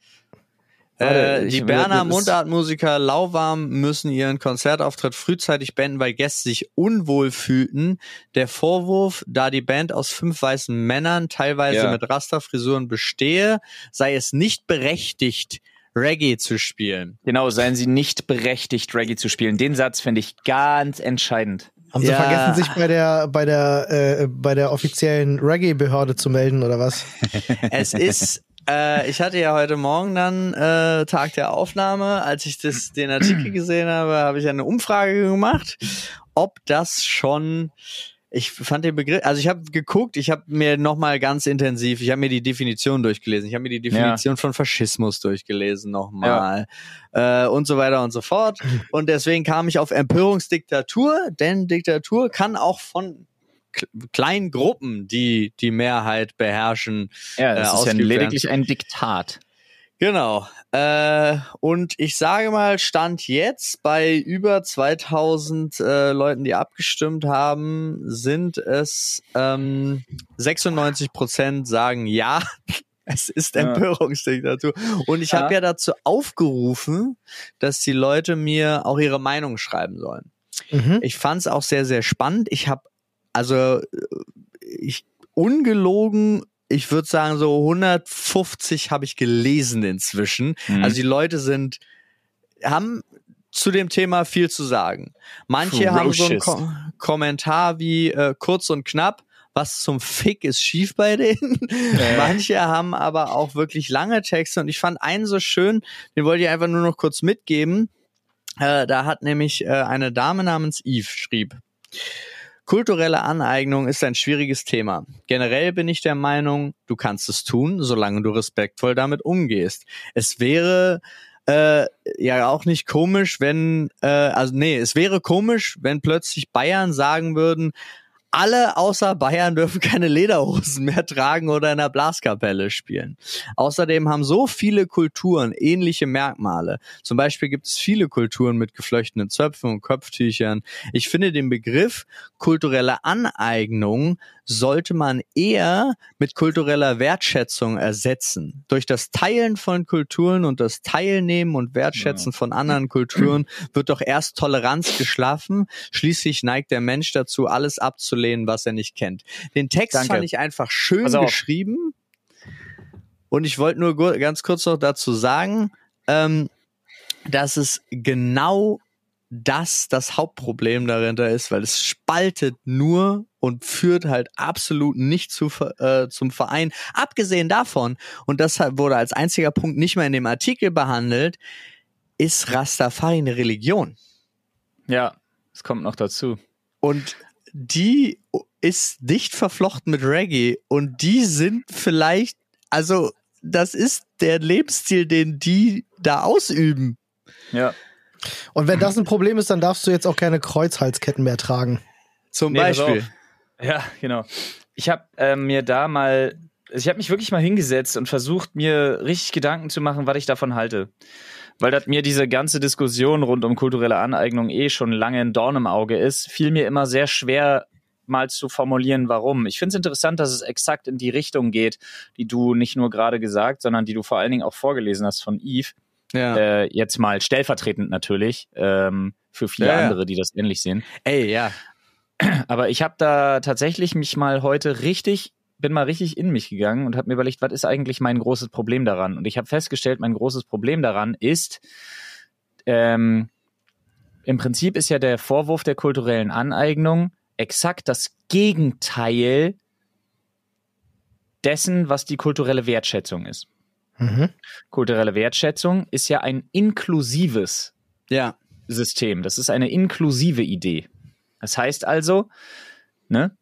Warte, äh, die Berner Mundartmusiker Lauwarm müssen ihren Konzertauftritt frühzeitig beenden, weil Gäste sich unwohl fühlten. Der Vorwurf, da die Band aus fünf weißen Männern, teilweise Ja. mit Rasterfrisuren bestehe, sei es nicht berechtigt, Reggae zu spielen. Genau, seien sie nicht berechtigt, Reggae zu spielen. Den Satz finde ich ganz entscheidend. Haben sie Ja. vergessen, sich bei der, bei der, äh, bei der offiziellen Reggae-Behörde zu melden, oder was? Es ist, äh, ich hatte ja heute Morgen dann äh, Tag der Aufnahme, als ich das, den Artikel gesehen habe, habe ich eine Umfrage gemacht, ob das schon ich fand den Begriff, also ich habe geguckt, ich habe mir nochmal ganz intensiv, ich habe mir die Definition durchgelesen, ich habe mir die Definition von Faschismus durchgelesen nochmal äh, und so weiter und so fort. Und deswegen kam ich auf Empörungsdiktatur, denn Diktatur kann auch von kleinen Gruppen, die die Mehrheit beherrschen, Ja, äh, das ist ja lediglich ein Diktat. Genau. Äh, und ich sage mal, Stand jetzt bei über 2000 äh, Leuten, die abgestimmt haben, sind es ähm, 96 Prozent sagen ja. Es ist. Empörungsdiktatur. Und ich habe Ja. ja dazu aufgerufen, dass die Leute mir auch ihre Meinung schreiben sollen. Mhm. Ich fand es auch sehr, sehr spannend. Ich habe, also, äh, ich, ungelogen, ich würde sagen, so 150 habe ich gelesen inzwischen. Mhm. Also die Leute sind, haben zu dem Thema viel zu sagen. Manche haben so einen Ferocious. Ko Kommentar wie äh, kurz und knapp. Was zum Fick ist schief bei denen? Manche haben aber auch wirklich lange Texte und ich fand einen so schön, den wollte ich einfach nur noch kurz mitgeben. Äh, da hat nämlich äh, eine Dame namens Eve schrieb. Kulturelle Aneignung ist ein schwieriges Thema. Generell bin ich der Meinung, du kannst es tun, solange du respektvoll damit umgehst. Es wäre äh, ja auch nicht komisch, wenn, äh, also nee, es wäre komisch, wenn plötzlich Bayern sagen würden, alle außer Bayern dürfen keine Lederhosen mehr tragen oder in der Blaskapelle spielen. Außerdem haben so viele Kulturen ähnliche Merkmale. Zum Beispiel gibt es viele Kulturen mit geflochtenen Zöpfen und Kopftüchern. Ich finde den Begriff kulturelle Aneignung sollte man eher mit kultureller Wertschätzung ersetzen. Durch das Teilen von Kulturen und das Teilnehmen und Wertschätzen von anderen Kulturen wird doch erst Toleranz geschlafen. Schließlich neigt der Mensch dazu, alles abzulehnen, was er nicht kennt. Den Text Danke. fand ich einfach schön geschrieben. Und ich wollte nur ganz kurz noch dazu sagen, ähm, dass es genau das das Hauptproblem dahinter ist, weil es spaltet nur und führt halt absolut nicht zu, äh, zum Verein. Abgesehen davon, und das wurde als einziger Punkt nicht mehr in dem Artikel behandelt, ist Rastafari eine Religion. Ja, es kommt noch dazu. Und die ist dicht verflochten mit Reggae und die sind vielleicht, also das ist der Lebensstil, den die da ausüben. Ja. Und wenn das ein Problem ist, dann darfst du jetzt auch keine Kreuzhalsketten mehr tragen. Zum Nee, Beispiel. Ja, genau. Ich habe äh, mir da mal, ich habe mich wirklich mal hingesetzt und versucht, mir richtig Gedanken zu machen, was ich davon halte. Weil das mir diese ganze Diskussion rund um kulturelle Aneignung eh schon lange ein Dorn im Auge ist, fiel mir immer sehr schwer, mal zu formulieren, warum. Ich finde es interessant, dass es exakt in die Richtung geht, die du nicht nur gerade gesagt, sondern die du vor allen Dingen auch vorgelesen hast von Yves. Ja. Äh, jetzt mal stellvertretend natürlich, ähm, für viele Ja, andere, die das ähnlich sehen. Ey, ja. Aber ich habe da tatsächlich mich mal heute richtig, bin mal richtig in mich gegangen und habe mir überlegt, was ist eigentlich mein großes Problem daran? Und ich habe festgestellt, mein großes Problem daran ist, ähm, im Prinzip ist ja der Vorwurf der kulturellen Aneignung exakt das Gegenteil dessen, was die kulturelle Wertschätzung ist. Mhm. Kulturelle Wertschätzung ist ja ein inklusives Ja. System. Das ist eine inklusive Idee. Das heißt also, ne,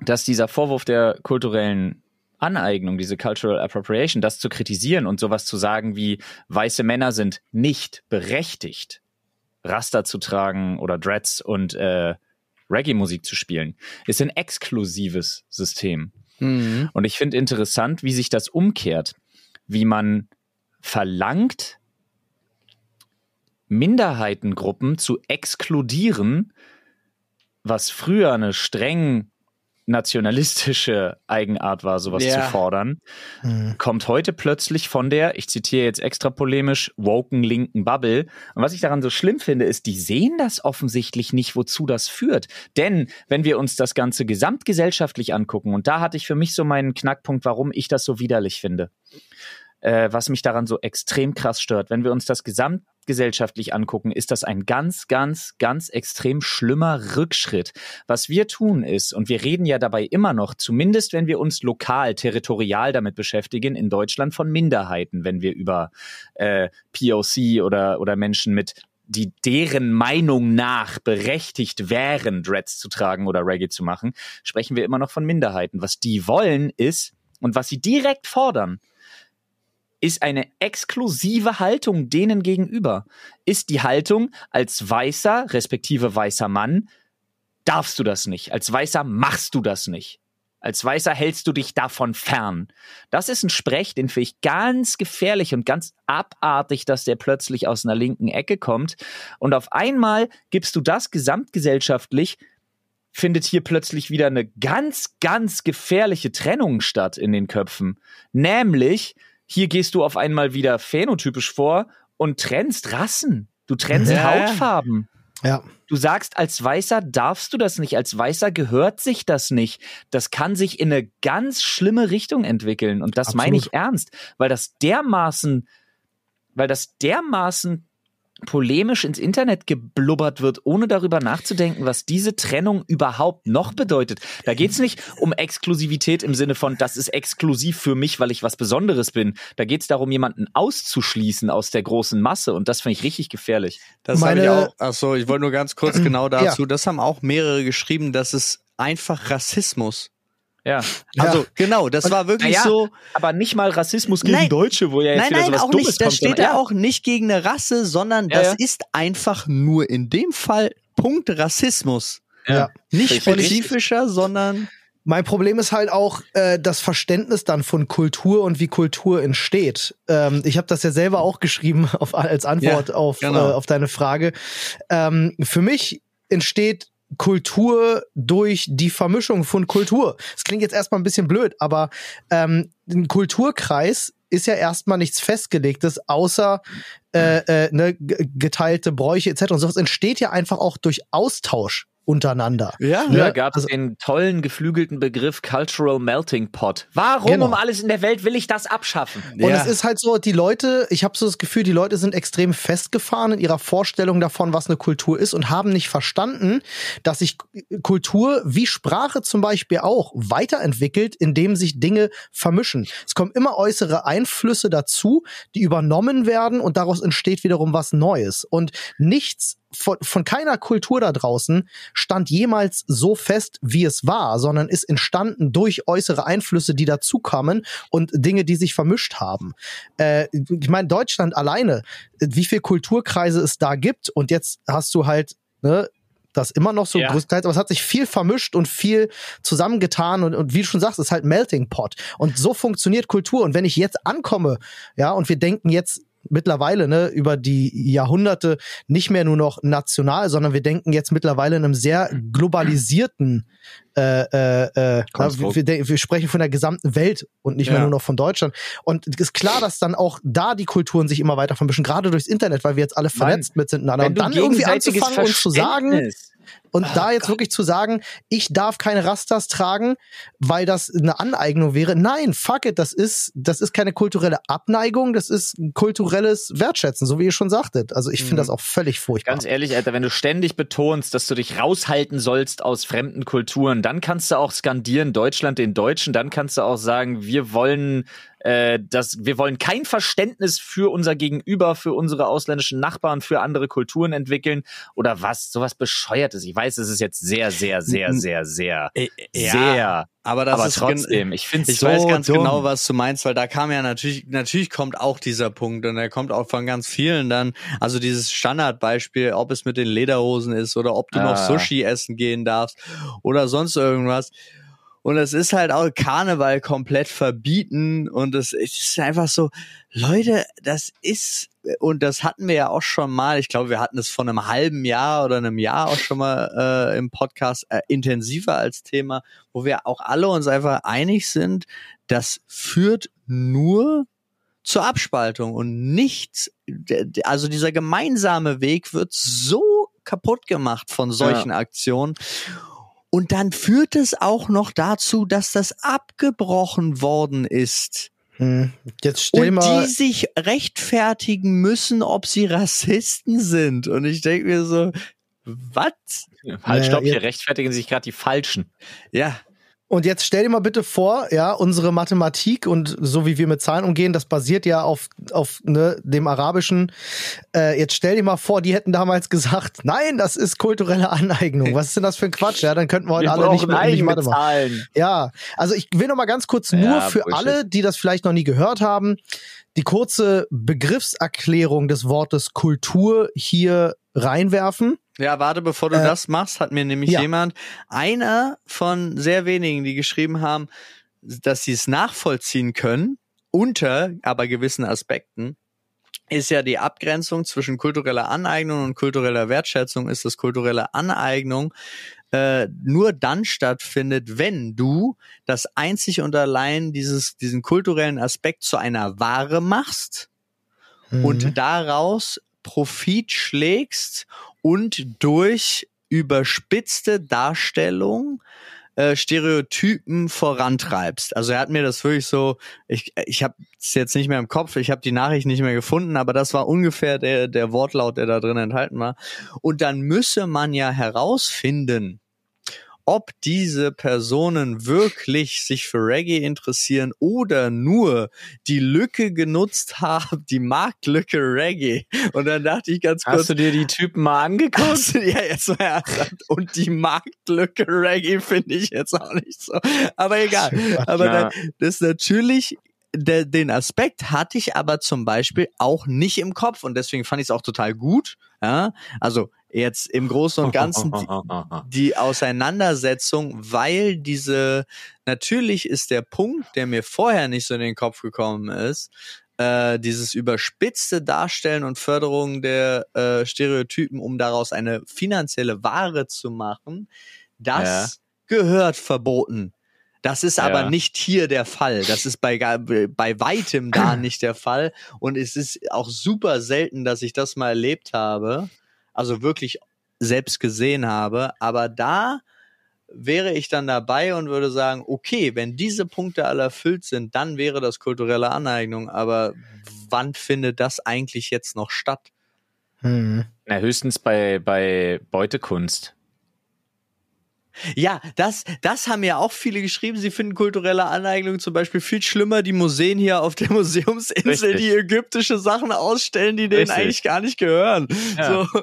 dass dieser Vorwurf der kulturellen Aneignung, diese Cultural Appropriation, das zu kritisieren und sowas zu sagen wie weiße Männer sind nicht berechtigt, Raster zu tragen oder Dreads und äh, Reggae-Musik zu spielen, ist ein exklusives System. Mhm. Und ich finde interessant, wie sich das umkehrt, wie man verlangt, Minderheitengruppen zu exkludieren, was früher eine streng nationalistische Eigenart war, sowas Ja. zu fordern, Mhm. kommt heute plötzlich von der, ich zitiere jetzt extra polemisch, woken linken Bubble. Und was ich daran so schlimm finde, ist, die sehen das offensichtlich nicht, wozu das führt. Denn wenn wir uns das Ganze gesamtgesellschaftlich angucken, und da hatte ich für mich so meinen Knackpunkt, warum ich das so widerlich finde, äh, was mich daran so extrem krass stört. Wenn wir uns das gesamtgesellschaftlich angucken, ist das ein ganz, ganz, ganz extrem schlimmer Rückschritt. Was wir tun ist, und wir reden ja dabei immer noch, zumindest wenn wir uns lokal, territorial damit beschäftigen, in Deutschland von Minderheiten, wenn wir über äh, POC oder, oder Menschen mit die deren Meinung nach berechtigt wären, Dreads zu tragen oder Reggae zu machen, sprechen wir immer noch von Minderheiten. Was die wollen ist, und was sie direkt fordern, ist eine exklusive Haltung denen gegenüber. Ist die Haltung als weißer, respektive weißer Mann, darfst du das nicht. Als weißer machst du das nicht. Als Weißer hältst du dich davon fern. Das ist ein Sprech, den finde ich ganz gefährlich und ganz abartig, dass der plötzlich aus einer linken Ecke kommt. Und auf einmal gibst du das gesamtgesellschaftlich, findet hier plötzlich wieder eine ganz, ganz gefährliche Trennung statt in den Köpfen. Nämlich, hier gehst du auf einmal wieder phänotypisch vor und trennst Rassen. Du trennst Ja. Hautfarben. Ja. Du sagst, als Weißer darfst du das nicht, als Weißer gehört sich das nicht. Das kann sich in eine ganz schlimme Richtung entwickeln. Und das meine ich ernst, weil das dermaßen, weil das dermaßen polemisch ins Internet geblubbert wird, ohne darüber nachzudenken, was diese Trennung überhaupt noch bedeutet. Da geht's nicht um Exklusivität im Sinne von, das ist exklusiv für mich, weil ich was Besonderes bin. Da geht's darum, jemanden auszuschließen aus der großen Masse. Und das finde ich richtig gefährlich. Das habe Meine- ich auch. Achso, ich wollte nur ganz kurz genau dazu. Das haben auch mehrere geschrieben, das ist einfach Rassismus. Ja. Also Ja. genau, das war wirklich Naja, so. Aber nicht mal Rassismus gegen Nein. Deutsche, wo ja jetzt Nein, wieder nein, sowas auch Dummes nicht. Das kommt. steht sondern- da auch nicht gegen eine Rasse, sondern Ja, das ja. ist einfach nur in dem Fall Punkt Rassismus. Ja. Nicht Ich find spezifischer, sondern Mein Problem ist halt auch äh, das Verständnis dann von Kultur und wie Kultur entsteht. Ähm, ich habe das ja selber auch geschrieben auf, als Antwort Ja, auf, genau. äh, auf deine Frage. Ähm, für mich entsteht Kultur durch die Vermischung von Kultur. Das klingt jetzt erstmal ein bisschen blöd, aber ähm, ein Kulturkreis ist ja erstmal nichts Festgelegtes, außer äh, äh, ne, geteilte Bräuche etc. Und sowas entsteht ja einfach auch durch Austausch untereinander. ja, Früher Ja, gab es also- den tollen, geflügelten Begriff Cultural Melting Pot. Warum Genau. um alles in der Welt will ich das abschaffen? Und Ja. es ist halt so, die Leute, ich habe so das Gefühl, die Leute sind extrem festgefahren in ihrer Vorstellung davon, was eine Kultur ist und haben nicht verstanden, dass sich Kultur wie Sprache zum Beispiel auch weiterentwickelt, indem sich Dinge vermischen. Es kommen immer äußere Einflüsse dazu, die übernommen werden und daraus entsteht wiederum was Neues. Und nichts von, von keiner Kultur da draußen stand jemals so fest, wie es war, sondern ist entstanden durch äußere Einflüsse, die dazukamen und Dinge, die sich vermischt haben. Äh, ich meine, Deutschland alleine, wie viel Kulturkreise es da gibt und jetzt hast du halt, ne, das immer noch so Ja. größtenteils, aber es hat sich viel vermischt und viel zusammengetan und, und wie du schon sagst, es ist halt Melting Pot. Und so funktioniert Kultur. Und wenn ich jetzt ankomme, ja, und wir denken jetzt mittlerweile ne, über die Jahrhunderte nicht mehr nur noch national, sondern wir denken jetzt mittlerweile in einem sehr globalisierten äh, äh, äh, Konstrukt. wir, wir, sprechen von der gesamten Welt und nicht mehr Ja. nur noch von Deutschland. Und es ist klar, dass dann auch da die Kulturen sich immer weiter vermischen, gerade durchs Internet, weil wir jetzt alle vernetzt miteinander. Wenn Und du dann irgendwie anzufangen und zu sagen, und Ah, da jetzt wirklich zu sagen, ich darf keine Rastas tragen, weil das eine Aneignung wäre. Nein, fuck it, das ist, das ist keine kulturelle Abneigung, das ist kulturelles Wertschätzen, so wie ihr schon sagtet. Also ich finde Mhm. das auch völlig furchtbar. Ganz ehrlich, Alter, wenn du ständig betonst, dass du dich raushalten sollst aus fremden Kulturen, dann kannst du auch skandieren, Deutschland den Deutschen, dann kannst du auch sagen, wir wollen äh, das, wir wollen kein Verständnis für unser Gegenüber, für unsere ausländischen Nachbarn, für andere Kulturen entwickeln oder was, sowas bescheuertes. Ich weiß, es ist jetzt sehr, sehr, sehr, sehr, sehr, Äh, ja, sehr, aber das aber ist trotzdem, ich finde Ich so weiß ganz dumm. genau, was du meinst, weil da kam ja natürlich, natürlich kommt auch dieser Punkt und er kommt auch von ganz vielen dann, also dieses Standardbeispiel, ob es mit den Lederhosen ist oder ob du noch Ah. Sushi essen gehen darfst oder sonst irgendwas. Und es ist halt auch Karneval komplett verbieten und es ist einfach so, Leute, das ist, und das hatten wir ja auch schon mal, ich glaube, wir hatten es vor einem halben Jahr oder einem Jahr auch schon mal äh, im Podcast äh, intensiver als Thema, wo wir auch alle uns einfach einig sind, das führt nur zur Abspaltung und nichts, also dieser gemeinsame Weg wird so kaputt gemacht von solchen Aktionen. Und dann führt es auch noch dazu, dass das abgebrochen worden ist. Hm. Jetzt stell Und mal, die sich rechtfertigen müssen, ob sie Rassisten sind. Und ich denke mir so, was? Halt, Naja, stopp, hier rechtfertigen sich gerade die Falschen. Ja, Und jetzt stell dir mal bitte vor, ja, unsere Mathematik und so wie wir mit Zahlen umgehen, das basiert ja auf, auf ne, dem Arabischen. Äh, jetzt stell dir mal vor, die hätten damals gesagt, nein, das ist kulturelle Aneignung. Was ist denn das für ein Quatsch? Ja, dann könnten wir heute alle nicht, nicht Mathe machen. Zahlen. Ja, also ich will noch mal ganz kurz nur Ja, für Bullshit. alle, die das vielleicht noch nie gehört haben, die kurze Begriffserklärung des Wortes Kultur hier reinwerfen. Ja, warte, bevor du Äh, das machst, hat mir nämlich ja. jemand, einer von sehr wenigen, die geschrieben haben, dass sie es nachvollziehen können, unter aber gewissen Aspekten, ist ja die Abgrenzung zwischen kultureller Aneignung und kultureller Wertschätzung, ist, dass kulturelle Aneignung äh, nur dann stattfindet, wenn du das einzig und allein dieses, diesen kulturellen Aspekt zu einer Ware machst Mhm. und daraus Profit schlägst und durch überspitzte Darstellung äh, Stereotypen vorantreibst. Also er hat mir das wirklich so, ich, ich habe es jetzt nicht mehr im Kopf, ich habe die Nachricht nicht mehr gefunden, aber das war ungefähr der, der Wortlaut, der da drin enthalten war. Und dann müsse man ja herausfinden, ob diese Personen wirklich sich für Reggae interessieren oder nur die Lücke genutzt haben, die Marktlücke Reggae. Und dann dachte ich ganz kurz, Hast du dir die Typen mal angeguckt? Du ja jetzt mal ernsthaft. Und die Marktlücke Reggae finde ich jetzt auch nicht so. Aber egal. Aber dann, das ist natürlich, den Aspekt hatte ich aber zum Beispiel auch nicht im Kopf und deswegen fand ich es auch total gut. Ja? Also jetzt im Großen und Ganzen die, Auseinandersetzung, weil diese, natürlich ist der Punkt, der mir vorher nicht so in den Kopf gekommen ist, äh, dieses überspitzte Darstellen und Förderung der äh, Stereotypen, um daraus eine finanzielle Ware zu machen, das ja. gehört verboten. Das ist aber ja. nicht hier der Fall. Das ist bei, bei weitem da nicht der Fall. Und es ist auch super selten, dass ich das mal erlebt habe. Also wirklich selbst gesehen habe. Aber da wäre ich dann dabei und würde sagen, okay, wenn diese Punkte alle erfüllt sind, dann wäre das kulturelle Aneignung. Aber wann findet das eigentlich jetzt noch statt? Hm. Na, höchstens bei, bei Beutekunst. Ja, das, das haben ja auch viele geschrieben. Sie finden kulturelle Aneignung zum Beispiel viel schlimmer. Die Museen hier auf der Museumsinsel, Richtig. die ägyptische Sachen ausstellen, die denen Richtig. eigentlich gar nicht gehören. Ja. So.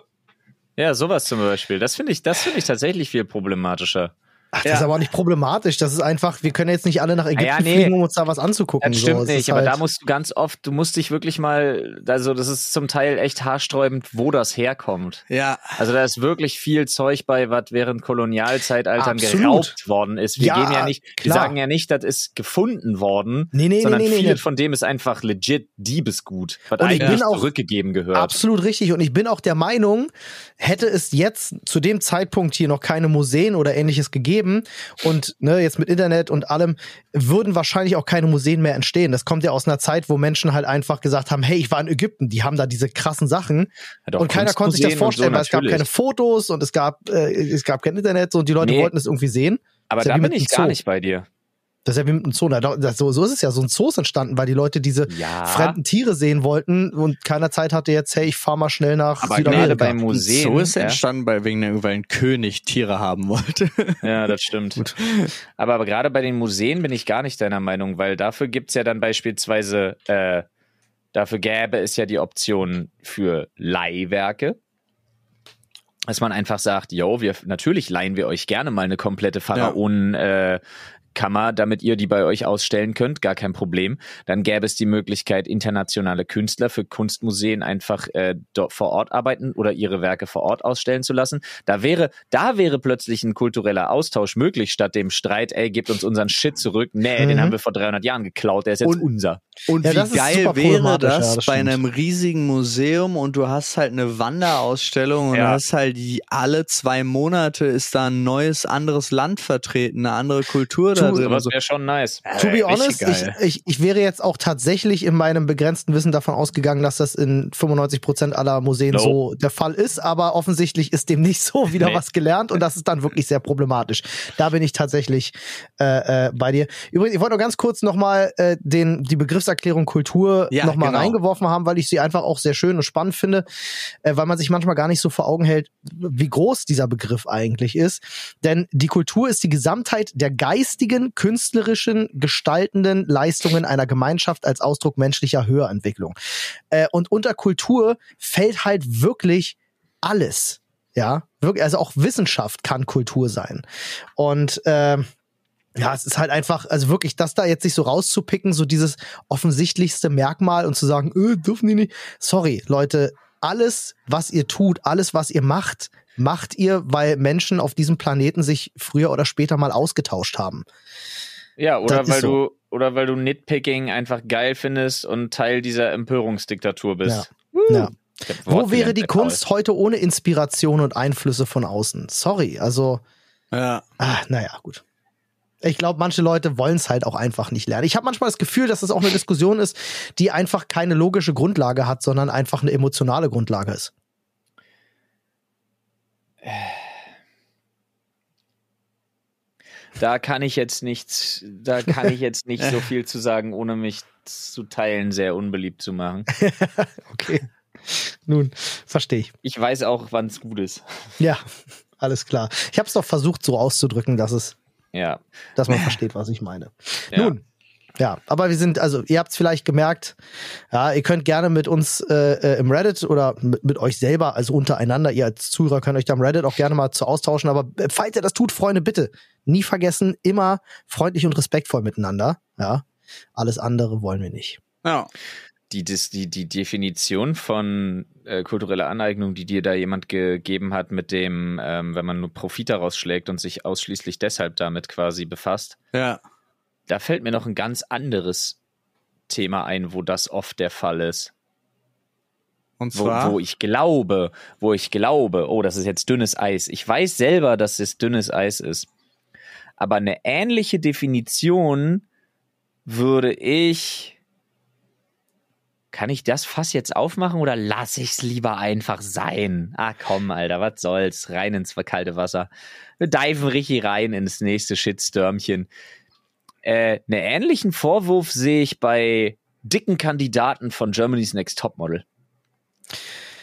Ja, sowas zum Beispiel. Das finde ich, das finde ich tatsächlich viel problematischer. Ach, das ja. ist aber auch nicht problematisch. Das ist einfach, wir können jetzt nicht alle nach Ägypten ja, nee. fliegen, um uns da was anzugucken. Das stimmt so. nicht, aber halt da musst du ganz oft, du musst dich wirklich mal, also das ist zum Teil echt haarsträubend, wo das herkommt. Ja. Also da ist wirklich viel Zeug bei, was während Kolonialzeitaltern Absolut. geraubt worden ist. Wir ja, gehen ja nicht, klar. wir sagen ja nicht, das ist gefunden worden, nee, nee, sondern nee, nee, viel von dem ist einfach legit Diebesgut, was und eigentlich bin auch zurückgegeben gehört. Absolut richtig. Und ich bin auch der Meinung, hätte es jetzt zu dem Zeitpunkt hier noch keine Museen oder ähnliches gegeben, geben und ne, jetzt mit Internet und allem würden wahrscheinlich auch keine Museen mehr entstehen. Das kommt ja aus einer Zeit, wo Menschen halt einfach gesagt haben, hey, ich war in Ägypten, die haben da diese krassen Sachen ja, und keiner konnte sich das vorstellen, so, weil es gab keine Fotos und es gab äh, es gab kein Internet und die Leute nee. wollten es irgendwie sehen. Aber da bin ich gar nicht bei dir. Das ist ja wie mit einem Zoo. Das, so, so ist es ja. So ein Zoo ist entstanden, weil die Leute diese ja. fremden Tiere sehen wollten und keiner Zeit hatte jetzt, hey, ich fahr mal schnell nach Aber Südamerika. beim Museum. So ist ja. entstanden, weil wegen der, weil ein König Tiere haben wollte. Ja, das stimmt. Gut. Aber, aber gerade bei den Museen bin ich gar nicht deiner Meinung, weil dafür gibt's ja dann beispielsweise, äh, dafür gäbe es ja die Option für Leihwerke dass man einfach sagt, yo, wir natürlich leihen wir euch gerne mal eine komplette Pharaonen ja. äh, Kammer, damit ihr die bei euch ausstellen könnt, gar kein Problem. Dann gäbe es die Möglichkeit, internationale Künstler für Kunstmuseen einfach äh, dort vor Ort arbeiten oder ihre Werke vor Ort ausstellen zu lassen. Da wäre, da wäre plötzlich ein kultureller Austausch möglich, statt dem Streit, ey, gebt uns unseren Shit zurück. Nee, mhm. den haben wir vor 300 Jahren geklaut, der ist jetzt und, unser. Und ja, wie geil wäre das, ja, das bei einem riesigen Museum und du hast halt eine Wanderausstellung und ja. hast halt die, alle zwei Monate ist da ein neues, anderes Land vertreten, eine andere Kultur da drin. Das wäre schon nice. To be honest, ich, ich, ich wäre jetzt auch tatsächlich in meinem begrenzten Wissen davon ausgegangen, dass das in 95 Prozent aller Museen no. so der Fall ist, aber offensichtlich ist dem nicht so wieder nee. was gelernt und das ist dann wirklich sehr problematisch. Da bin ich tatsächlich äh, äh, bei dir. Übrigens, ich wollte noch ganz kurz nochmal äh, den die Begriffserklärung Kultur ja, nochmal genau. reingeworfen haben, weil ich sie einfach auch sehr schön und spannend finde, äh, weil man sich manchmal gar nicht so vor Augen hält, wie groß dieser Begriff eigentlich ist. Denn die Kultur ist die Gesamtheit der geistigen geistigen, künstlerischen, gestaltenden Leistungen einer Gemeinschaft als Ausdruck menschlicher Höherentwicklung. Äh, und unter Kultur fällt halt wirklich alles. Ja, wirklich, also auch Wissenschaft kann Kultur sein. Und äh, ja, es ist halt einfach, also wirklich, das da jetzt sich so rauszupicken, so dieses offensichtlichste Merkmal und zu sagen, öh, dürfen die nicht. Sorry, Leute, alles, was ihr tut, alles, was ihr macht, macht ihr, weil Menschen auf diesem Planeten sich früher oder später mal ausgetauscht haben. Ja, oder weil so. du oder weil du Nitpicking einfach geil findest und Teil dieser Empörungsdiktatur bist. Ja. ja. Wo wäre die Kunst heute ohne Inspiration und Einflüsse von außen? Sorry, also. Ja. Ah, naja, gut. Ich glaube, manche Leute wollen es halt auch einfach nicht lernen. Ich habe manchmal das Gefühl, dass es das auch eine Diskussion ist, die einfach keine logische Grundlage hat, sondern einfach eine emotionale Grundlage ist. Da kann ich jetzt nichts, da kann ich jetzt nicht so viel zu sagen, ohne mich zu teilen sehr unbeliebt zu machen. okay. Nun, verstehe ich. Ich weiß auch, wann es gut ist. Ja, alles klar. Ich habe es doch versucht, so auszudrücken, dass es, ja, dass man versteht, was ich meine. Ja. Nun, ja, aber wir sind, also ihr habt es vielleicht gemerkt, ja, ihr könnt gerne mit uns äh, äh, im Reddit oder mit, mit, euch selber, also untereinander, ihr als Zuhörer könnt euch da im Reddit auch gerne mal zu austauschen, aber äh, falls ihr das tut, Freunde, bitte nie vergessen, immer freundlich und respektvoll miteinander, ja. Alles andere wollen wir nicht. Ja. die, die, die Definition von äh, kultureller Aneignung, die dir da jemand gegeben hat, mit dem, ähm, wenn man nur Profit daraus schlägt und sich ausschließlich deshalb damit quasi befasst. Ja. Da fällt mir noch ein ganz anderes Thema ein, wo das oft der Fall ist. Und zwar? Wo, wo ich glaube, wo ich glaube, oh, das ist jetzt dünnes Eis. Ich weiß selber, dass es dünnes Eis ist. Aber eine ähnliche Definition würde ich. Kann ich das Fass jetzt aufmachen oder lasse ich es lieber einfach sein? Ah, komm, Alter, was soll's? Rein ins kalte Wasser. Wir diven richtig rein ins nächste Shitstürmchen. Äh, einen ähnlichen Vorwurf sehe ich bei dicken Kandidaten von Germany's Next Topmodel.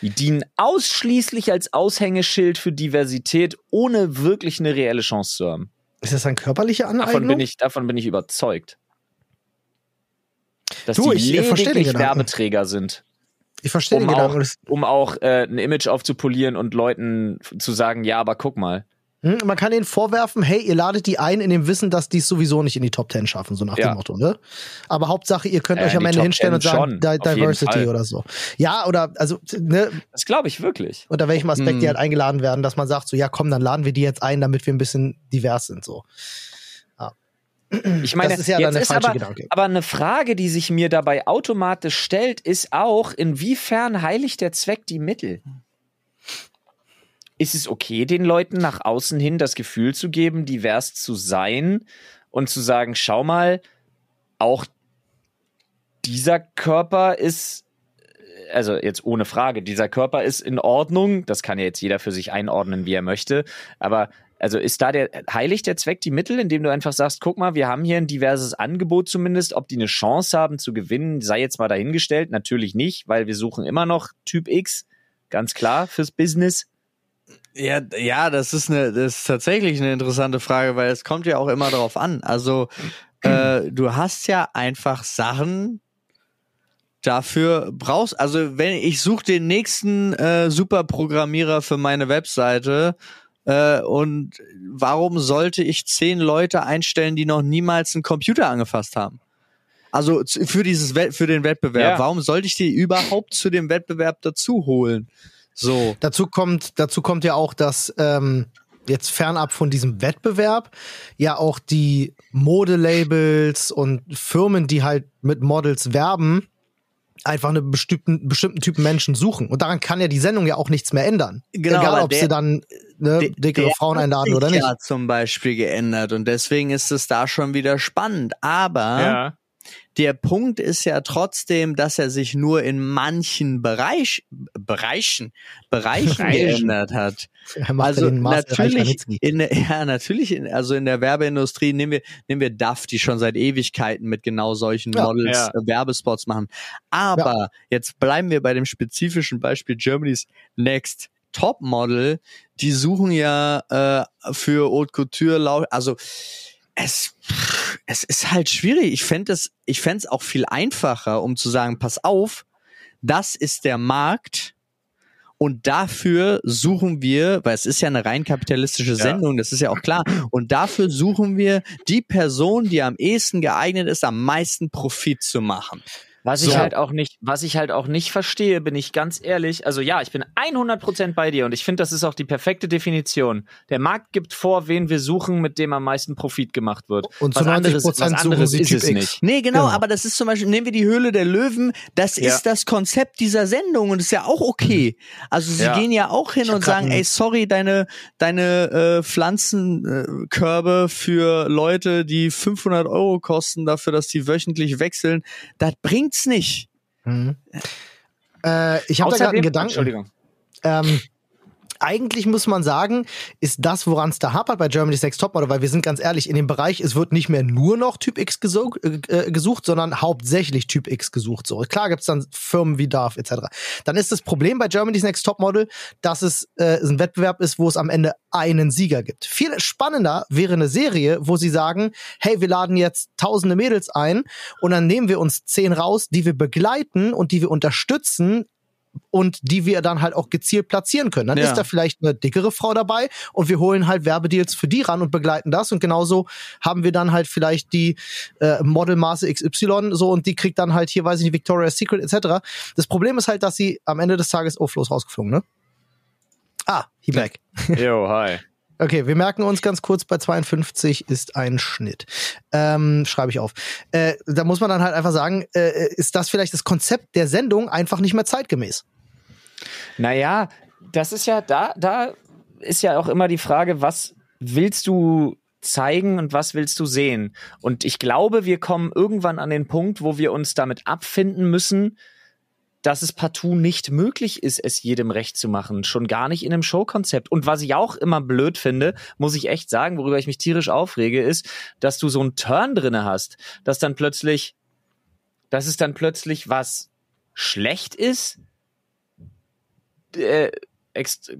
Die dienen ausschließlich als Aushängeschild für Diversität, ohne wirklich eine reelle Chance zu haben. Ist das eine körperliche Aneignung? Davon bin ich, davon bin ich überzeugt. Dass Du, die ich, lediglich. Werbeträger sind, Ich verstehe um den auch, Gedanken. Um auch äh, ein Image aufzupolieren und Leuten zu sagen, ja, aber guck mal. Hm, Man kann ihnen vorwerfen, hey, ihr ladet die ein in dem Wissen, dass die es sowieso nicht in die Top Ten schaffen, so nach Ja. dem Motto, ne? Aber Hauptsache, ihr könnt Äh, euch am Ende Top hinstellen 10 und sagen, schon, Diversity oder so. Ja, oder, also, ne, Das glaube ich wirklich. unter welchem Aspekt Hm. die halt eingeladen werden, dass man sagt, so, ja, komm, dann laden wir die jetzt ein, damit wir ein bisschen divers sind, so. Ich meine, das ist ja dann jetzt der ist falsche aber, Gedanke. aber eine Frage, die sich mir dabei automatisch stellt, ist auch, inwiefern heiligt der Zweck die Mittel? Ist es okay, den Leuten nach außen hin das Gefühl zu geben, divers zu sein und zu sagen, schau mal, auch dieser Körper ist, also jetzt ohne Frage, dieser Körper ist in Ordnung. Das kann ja jetzt jeder für sich einordnen, wie er möchte. Aber also ist da der heiligt der Zweck die Mittel, indem du einfach sagst, guck mal, wir haben hier ein diverses Angebot zumindest, ob die eine Chance haben zu gewinnen, sei jetzt mal dahingestellt. Natürlich nicht, weil wir suchen immer noch Typ X, ganz klar fürs Business. Ja, ja, das ist eine, das ist tatsächlich eine interessante Frage, weil es kommt ja auch immer darauf an. Also äh, du hast ja einfach Sachen, dafür brauchst. Also wenn ich suche den nächsten äh, Superprogrammierer für meine Webseite äh, und warum sollte ich zehn Leute einstellen, die noch niemals einen Computer angefasst haben? Also für dieses Wett- für den Wettbewerb. Ja. Warum sollte ich die überhaupt zu dem Wettbewerb dazu holen? So. Dazu kommt, dazu kommt ja auch, dass ähm, jetzt fernab von diesem Wettbewerb ja auch die Modelabels und Firmen, die halt mit Models werben, einfach einen bestimmten, bestimmten Typen Menschen suchen. Und daran kann ja die Sendung ja auch nichts mehr ändern. Genau, Egal, ob der- sie dann ne, dickere der Frauen hat einladen sich oder nicht. Ja, zum Beispiel geändert und deswegen ist es da schon wieder spannend. Aber der Punkt ist ja trotzdem, dass er sich nur in manchen Bereich, Bereichen, Bereichen Bereichen. geändert hat. Also ja natürlich, in der, ja natürlich, in, also in der Werbeindustrie nehmen wir nehmen wir Duff, die schon seit Ewigkeiten mit genau solchen Ja. Models Ja. äh, Werbespots machen. Aber jetzt bleiben wir bei dem spezifischen Beispiel Germany's Next Top Model. Die suchen ja äh, für Haute Couture, also es es ist halt schwierig. Ich fände es ich fänd's auch viel einfacher, um zu sagen, pass auf, das ist der Markt. Und dafür suchen wir, weil es ist ja eine rein kapitalistische Sendung, das ist ja auch klar. Und dafür suchen wir die Person, die am ehesten geeignet ist, am meisten Profit zu machen. Was So. ich halt auch nicht, was ich halt auch nicht verstehe, bin ich ganz ehrlich. Also ja, ich bin 100% bei dir und ich finde, das ist auch die perfekte Definition. Der Markt gibt vor, wen wir suchen, mit dem am meisten Profit gemacht wird. Und zu was 90% anderes, was suchen anderes sie ist Typ es X. nicht. Nee, genau, Genau. aber das ist zum Beispiel, nehmen wir die Höhle der Löwen, das Ja. ist das Konzept dieser Sendung und ist ja auch okay. Also sie Ja. gehen ja auch hin und sagen, ey, sorry, deine, deine äh, Pflanzenkörbe äh, für Leute, die 500 Euro kosten dafür, dass die wöchentlich wechseln, das bringt's nicht. Mhm. Äh, ich habe da gerade einen Gedanken. Entschuldigung. Ähm, eigentlich muss man sagen, ist das, woran es da hapert bei Germany's Next Topmodel, weil wir sind ganz ehrlich, in dem Bereich, es wird nicht mehr nur noch Typ X gesuch, äh, gesucht, sondern hauptsächlich Typ X gesucht. So klar gibt's dann Firmen wie DARF etc. Dann ist das Problem bei Germany's Next Topmodel, dass es äh, ein Wettbewerb ist, wo es am Ende einen Sieger gibt. Viel spannender wäre eine Serie, wo sie sagen, hey, wir laden jetzt tausende Mädels ein und dann nehmen wir uns zehn raus, die wir begleiten und die wir unterstützen und die wir dann halt auch gezielt platzieren können. Dann Ja. ist da vielleicht eine dickere Frau dabei und wir holen halt Werbedeals für die ran und begleiten das und genauso haben wir dann halt vielleicht die äh, Modelmaße XY so und die kriegt dann halt hier, weiß ich nicht, Victoria's Secret etc. Das Problem ist halt, dass sie am Ende des Tages, oh, Flo rausgeflogen, ne? Ah, he back. Yo, hi. Okay, wir merken uns ganz kurz, bei 52 ist ein Schnitt. Ähm, schreibe ich auf. Äh, da muss man dann halt einfach sagen, äh, ist das vielleicht das Konzept der Sendung einfach nicht mehr zeitgemäß? Naja, das ist ja, da, da ist ja auch immer die Frage, was willst du zeigen und was willst du sehen? Und ich glaube, wir kommen irgendwann an den Punkt, wo wir uns damit abfinden müssen, dass es partout nicht möglich ist, es jedem recht zu machen. Schon gar nicht in einem Showkonzept. Und was ich auch immer blöd finde, muss ich echt sagen, worüber ich mich tierisch aufrege, ist, dass du so einen Turn drinne hast, dass dann plötzlich, dass es dann plötzlich was schlecht ist, äh,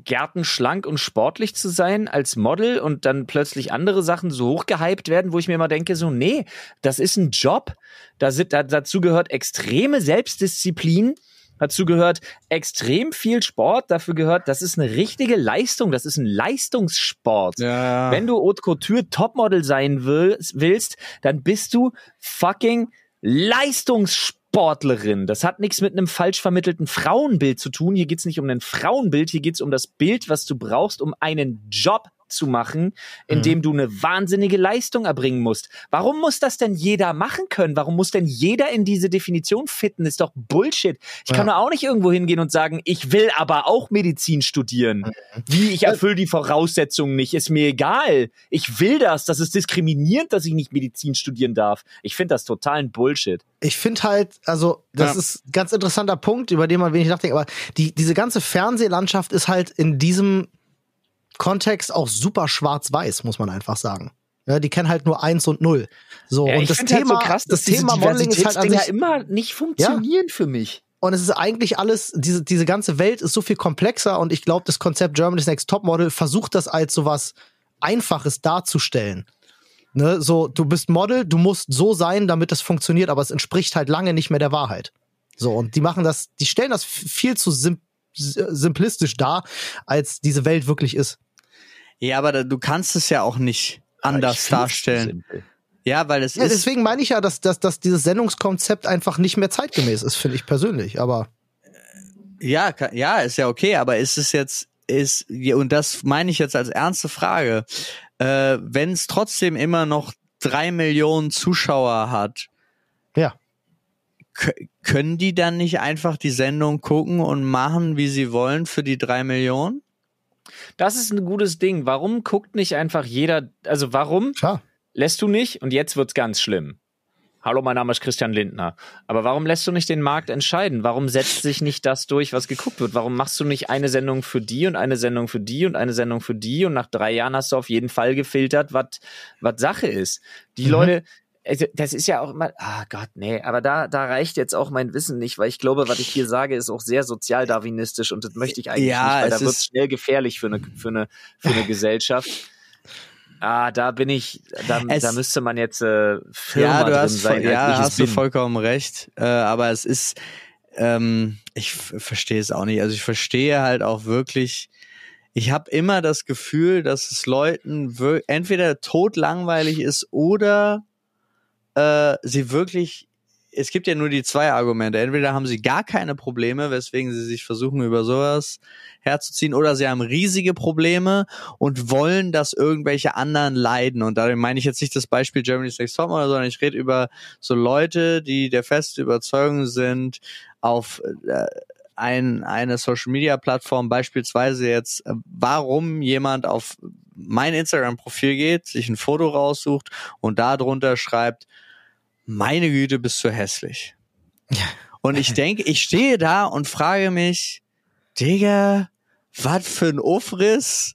gärtenschlank und sportlich zu sein als Model und dann plötzlich andere Sachen so hochgehypt werden, wo ich mir immer denke, so, nee, das ist ein Job. Da sind, da, dazu gehört extreme Selbstdisziplin. Dazu gehört extrem viel Sport. Dafür gehört, das ist eine richtige Leistung. Das ist ein Leistungssport. Ja. Wenn du Haute Couture Topmodel sein will, willst, dann bist du fucking Leistungssportlerin. Das hat nichts mit einem falsch vermittelten Frauenbild zu tun. Hier geht's nicht um ein Frauenbild, hier geht's um das Bild, was du brauchst, um einen Job zu machen, in dem du eine wahnsinnige Leistung erbringen musst. Warum muss das denn jeder machen können? Warum muss denn jeder in diese Definition fitten? Ist doch Bullshit. Ich kann doch auch nicht irgendwo hingehen und sagen, ich will aber auch Medizin studieren. Wie, ich erfülle die Voraussetzungen nicht, ist mir egal. Ich will das. Das ist diskriminierend, dass ich nicht Medizin studieren darf. Ich finde das totalen Bullshit. Ich finde halt, also das Ja. ist ein ganz interessanter Punkt, über den man wenig nachdenkt, aber die, diese ganze Fernsehlandschaft ist halt in diesem Kontext auch super schwarz-weiß, muss man einfach sagen. Ja, die kennen halt nur eins und null. So, Ja, und das find halt Thema, so krass, das Thema Modeling ist halt an sich, immer nicht funktionieren für mich. und es ist eigentlich alles, diese, diese ganze Welt ist so viel komplexer und ich glaube, das Konzept Germany's Next Topmodel versucht das als sowas Einfaches darzustellen. Ne, so, du bist Model, du musst so sein, damit das funktioniert, aber es entspricht halt lange nicht mehr der Wahrheit. So, und die machen das, die stellen das viel zu sim simplistisch dar, als diese Welt wirklich ist. Ja, aber da, du kannst es ja auch nicht anders find's darstellen. Ja, weil es Ja, ist. deswegen meine ich ja, dass, dass, dass dieses Sendungskonzept einfach nicht mehr zeitgemäß ist, finde ich persönlich. Aber Ja, ja, ist ja okay, aber ist es jetzt, ist, ja, und das meine ich jetzt als ernste Frage, äh, wenn es trotzdem immer noch drei Millionen Zuschauer hat, ja. kö- können die dann nicht einfach die Sendung gucken und machen, wie sie wollen für die drei Millionen? Das ist ein gutes Ding. Warum guckt nicht einfach jeder, also warum Klar. lässt du nicht, und jetzt wird's ganz schlimm. Hallo, mein Name ist Christian Lindner. Aber warum lässt du nicht den Markt entscheiden? Warum setzt sich nicht das durch, was geguckt wird? Warum machst du nicht eine Sendung für die und eine Sendung für die und eine Sendung für die und nach drei Jahren hast du auf jeden Fall gefiltert, was was Sache ist? Die Mhm. Leute, also das ist ja auch immer, ah Gott, nee, aber da, da reicht jetzt auch mein Wissen nicht, weil ich glaube, was ich hier sage, ist auch sehr sozialdarwinistisch und das möchte ich eigentlich Ja, nicht, weil es da wird schnell gefährlich für eine, für eine, für eine Gesellschaft. Ah, da bin ich, da, Es- da müsste man jetzt äh, Firma ja, du drin hast, sein, voll- ja, hast du bin. vollkommen recht. Äh, aber es ist, ähm, ich verstehe es auch nicht. Also ich verstehe halt auch wirklich. Ich habe immer das Gefühl, dass es Leuten entweder totlangweilig ist oder äh, sie wirklich. Es gibt ja nur die zwei Argumente. Entweder haben sie gar keine Probleme, weswegen sie sich versuchen, über sowas herzuziehen, oder sie haben riesige Probleme und wollen, dass irgendwelche anderen leiden. Und damit meine ich jetzt nicht das Beispiel Germany's Next Topmodel, sondern ich rede über so Leute, die der festen Überzeugung sind, auf äh, ein, eine Social Media Plattform, beispielsweise jetzt, äh, warum jemand auf mein Instagram-Profil geht, sich ein Foto raussucht und darunter schreibt, meine Güte, bist du hässlich. Und ich denke, ich stehe da und frage mich, Digga, was für ein Aufriss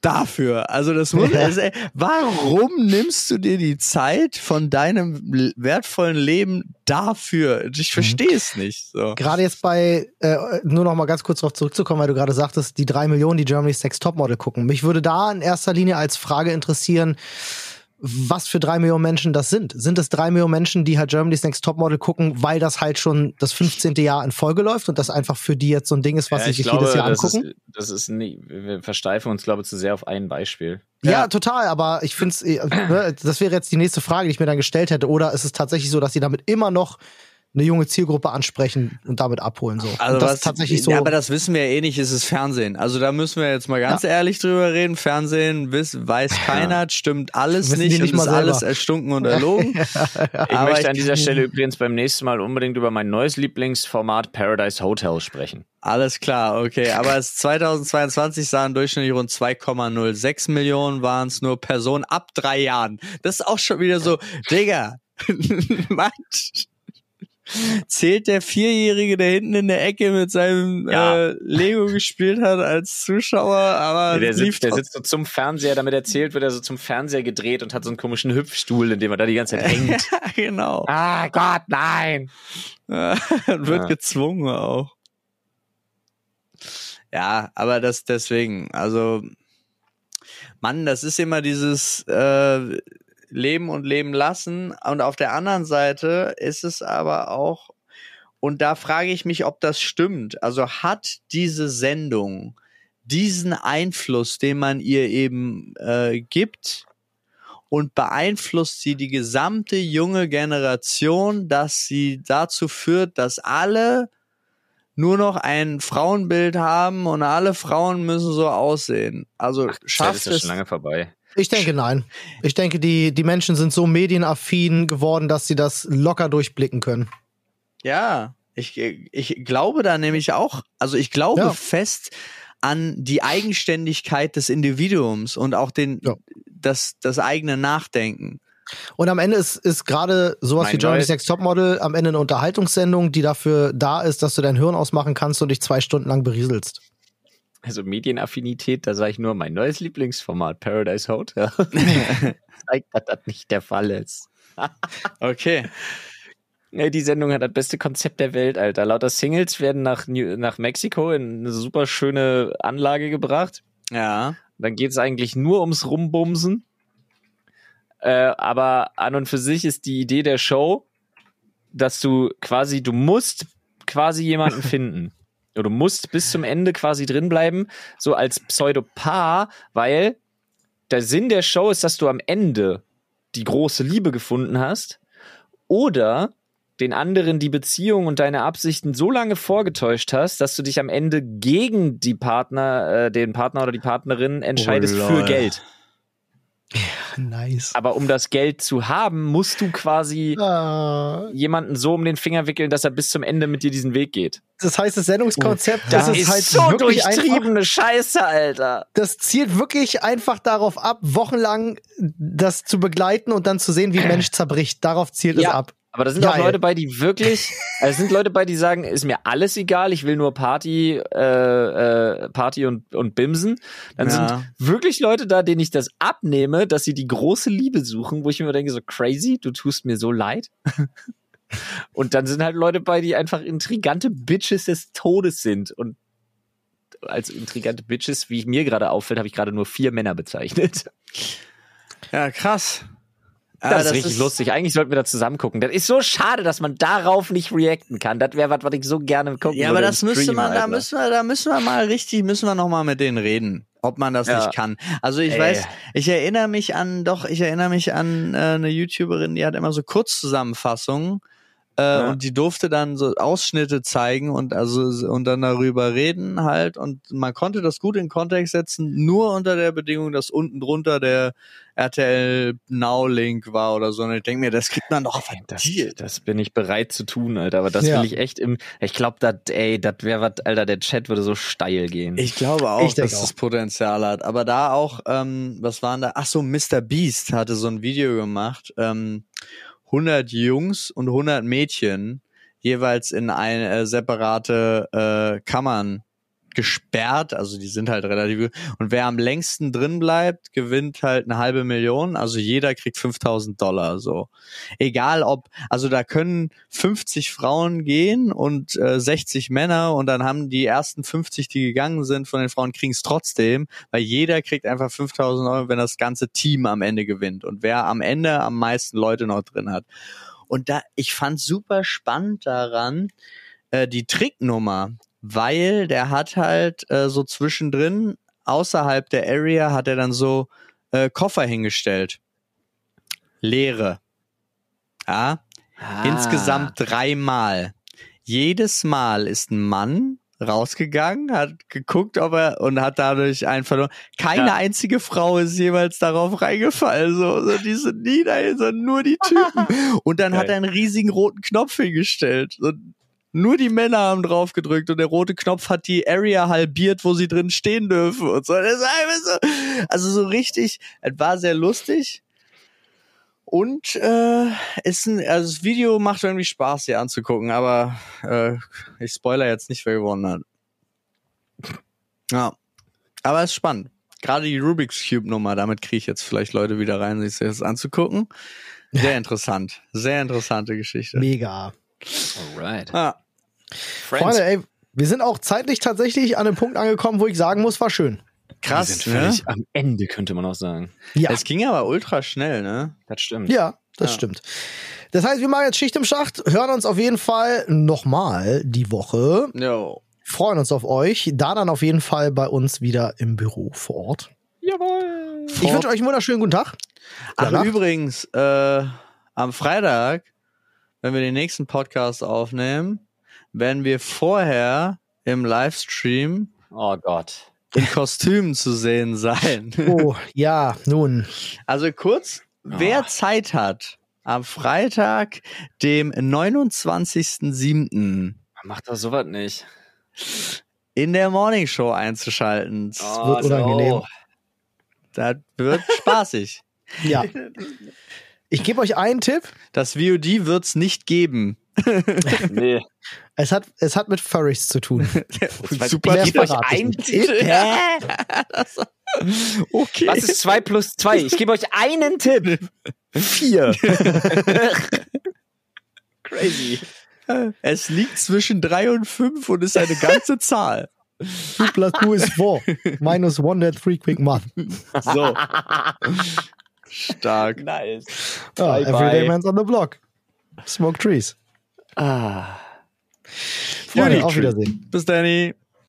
dafür. Also das muss, Ja. also, ey, warum nimmst du dir die Zeit von deinem wertvollen Leben dafür? Ich verstehe es nicht. So. Gerade jetzt bei, äh, nur noch mal ganz kurz darauf zurückzukommen, weil du gerade sagtest, die drei Millionen, die Germany's Next Topmodel gucken. Mich würde da in erster Linie als Frage interessieren, was für drei Millionen Menschen das sind. Sind es drei Millionen Menschen, die halt Germany's Next Topmodel gucken, weil das halt schon das 15. Jahr in Folge läuft und das einfach für die jetzt so ein Ding ist, was Ja, sie ich sich glaube, jedes Jahr das angucken? Ist, das ist nie, wir versteifen uns, glaube ich, zu sehr auf ein Beispiel. Ja, Ja. total, aber ich finde es, das wäre jetzt die nächste Frage, die ich mir dann gestellt hätte. Oder ist es tatsächlich so, dass sie damit immer noch eine junge Zielgruppe ansprechen und damit abholen? So. Also und das was, ist tatsächlich so. Ja, aber das wissen wir ja eh nicht, ist es Fernsehen. Also da müssen wir jetzt mal ganz ehrlich drüber reden. Fernsehen wiss, weiß keiner, stimmt alles Wissen nicht, nicht ist alles selber. erstunken und erlogen. Ich Aber möchte ich- an dieser Stelle übrigens beim nächsten Mal unbedingt über mein neues Lieblingsformat Paradise Hotel sprechen. Alles klar, okay. Aber es 2022 sahen durchschnittlich rund 2,06 Millionen, waren es nur Personen ab drei Jahren. Das ist auch schon wieder so, Digga, was? Zählt der Vierjährige, der hinten in der Ecke mit seinem Ja. äh, Lego gespielt hat als Zuschauer, aber der, es lief sitzt, der sitzt so zum Fernseher, damit erzählt wird er so zum Fernseher gedreht und hat so einen komischen Hüpfstuhl, in dem er da die ganze Zeit hängt. genau. ah Gott, nein! Wird Ja. gezwungen auch. Ja, aber das deswegen, also Mann, das ist immer dieses äh, Leben und Leben lassen. Und auf der anderen Seite ist es aber auch, und da frage ich mich, ob das stimmt. Also hat diese Sendung diesen Einfluss, den man ihr eben äh, gibt, und beeinflusst sie die gesamte junge Generation, dass sie dazu führt, dass alle nur noch ein Frauenbild haben und alle Frauen müssen so aussehen. Also Zeit ist schafft ja es. schon lange vorbei. Ich denke nein. Ich denke, die, die Menschen sind so medienaffin geworden, dass sie das locker durchblicken können. Ja, ich, ich glaube da nämlich auch, also ich glaube Ja. fest an die Eigenständigkeit des Individuums und auch den, Ja. das, das eigene Nachdenken. Und am Ende ist, ist gerade sowas Mein wie Germany's neues- Next Topmodel am Ende eine Unterhaltungssendung, die dafür da ist, dass du dein Hirn ausmachen kannst und dich zwei Stunden lang berieselst. Also Medienaffinität, da sage ich nur mein neues Lieblingsformat, Paradise Hotel. Zeigt, dass das nicht der Fall ist. Okay. Die Sendung hat das beste Konzept der Welt, Alter. Lauter Singles werden nach, New nach Mexiko in eine super schöne Anlage gebracht. Ja. Dann geht es eigentlich nur ums Rumbumsen. Äh, aber an und für sich ist die Idee der Show, dass du quasi, du musst quasi jemanden finden. Oder du musst bis zum Ende quasi drinbleiben, so als Pseudopaar, weil der Sinn der Show ist, dass du am Ende die große Liebe gefunden hast oder den anderen die Beziehung und deine Absichten so lange vorgetäuscht hast, dass du dich am Ende gegen die Partner, äh, den Partner oder die Partnerin entscheidest Oh, für. Geld. Nice. Aber um das Geld zu haben, musst du quasi Ah, jemanden so um den Finger wickeln, dass er bis zum Ende mit dir diesen Weg geht. das heißt, das Sendungskonzept, Oh, das, das ist, halt so wirklich einfach, durchtriebene Scheiße, Alter. das zielt wirklich einfach darauf ab, wochenlang das zu begleiten und dann zu sehen, wie ein Mensch zerbricht. Darauf zielt es Ja. ab. Aber da sind auch Geil. Leute bei, die wirklich, also es sind Leute bei, die sagen, ist mir alles egal, ich will nur Party, äh, äh, Party und, und Bimsen. Dann Ja. sind wirklich Leute da, denen ich das abnehme, dass sie die große Liebe suchen, wo ich mir denke, so crazy, du tust mir so leid. und dann sind halt Leute bei, die einfach intrigante Bitches des Todes sind. Und als intrigante Bitches, wie mir gerade auffällt, habe ich gerade nur vier Männer bezeichnet. Ja, krass. Das, Ah, ist richtig lustig. Eigentlich sollten wir da zusammen gucken. Das ist so schade, dass man darauf nicht reacten kann. Das wäre was, was ich so gerne gucken Ja, würde. aber im das müsste Stream, man, da müssen wir, da müssen wir mal richtig, müssen wir noch mal mit denen reden, ob man das Ja. nicht kann. Also ich Ey. weiß, ich erinnere mich an, doch, ich erinnere mich an äh, eine YouTuberin, die hat immer so Kurzzusammenfassungen äh, Ja. und die durfte dann so Ausschnitte zeigen und also und dann darüber reden halt und man konnte das gut in Kontext setzen, nur unter der Bedingung, dass unten drunter der RTL Now Link war oder so. Und ich denke mir, das kriegt man doch Das, verdient. das bin ich bereit zu tun, Alter. Aber das Ja. will ich echt im. Ich glaube, das, ey, das wäre was, Alter, der Chat würde so steil gehen. Ich glaube auch, Ich dass auch. es Potenzial hat. Aber da auch, ähm, was waren da? Ach so, Mr. Beast hatte so ein Video gemacht. Ähm, 100 Jungs und 100 Mädchen jeweils in eine äh, separate äh, Kammern gesperrt, also die sind halt relativ und wer am längsten drin bleibt, gewinnt halt eine halbe Million, also jeder kriegt 5000 Dollar so. Egal ob, also da können 50 Frauen gehen und äh, 60 Männer und dann haben die ersten 50, die gegangen sind von den Frauen, kriegen es trotzdem, weil jeder kriegt einfach 5000 Euro, wenn das ganze Team am Ende gewinnt und wer am Ende am meisten Leute noch drin hat. Und da, ich fand super spannend daran, äh, die Tricknummer, weil der hat halt äh, so zwischendrin außerhalb der Area hat er dann so äh, Koffer hingestellt. Leere. Ja. Ah. Insgesamt dreimal. Jedes Mal ist ein Mann rausgegangen, hat geguckt, ob er und hat dadurch einen verloren. Keine Ja. einzige Frau ist jemals darauf reingefallen. So, so die sind nie dahin, sondern nur die Typen. Und dann hat Geil. er einen riesigen roten Knopf hingestellt. So, nur die Männer haben drauf gedrückt und der rote Knopf hat die Area halbiert, wo sie drin stehen dürfen und so. Das ist einfach so also so richtig, es war sehr lustig. Und äh, ist ein, also das Video macht irgendwie Spaß, hier anzugucken, aber äh, ich spoiler jetzt nicht, wer gewonnen hat. Ja. Aber es ist spannend. Gerade die Rubik's Cube Nummer, damit kriege ich jetzt vielleicht Leute wieder rein, sich das anzugucken. Sehr interessant. Sehr interessante Geschichte. Mega. Alright. Ah, Friends. Freunde, ey, wir sind auch zeitlich tatsächlich an einem Punkt angekommen, wo ich sagen muss, war schön. Wir krass, ne? am Ende, könnte man auch sagen. Ja, Es ging aber ultra schnell, ne? Das stimmt. ja, das Ja. stimmt. Das heißt, wir machen jetzt Schicht im Schacht, hören uns auf jeden Fall nochmal die Woche, Jo. freuen uns auf euch, da dann auf jeden Fall bei uns wieder im Büro vor Ort. Jawohl. Ich wünsche euch einen wunderschönen guten Tag. Ach, übrigens, äh, am Freitag, wenn wir den nächsten Podcast aufnehmen, werden wir vorher im Livestream Oh Gott. in Kostümen zu sehen sein. Oh, ja, nun. Also kurz, wer Zeit hat, am Freitag, dem 29.07. Macht doch sowas nicht. in der Morning Show einzuschalten. Oh, wird unangenehm. Das wird spaßig. Ja. Ich gebe euch einen Tipp. Das VOD wird's nicht geben. Nee. Es hat, es hat mit Furries zu tun. Super Ich gebe euch einen. Tipp. Okay. Was ist 2 plus 2? Ich gebe euch einen Tipp. Vier. Crazy. Es liegt zwischen drei und fünf und ist eine ganze Zahl. 2 plus 2 is 4. Minus 1 that 3 quick math. So. Stark. Nice. Ah, Bye, everyday bye. man's on the block. Smoke trees. Ah. Freunde, auf. Wiedersehen. Bis dann.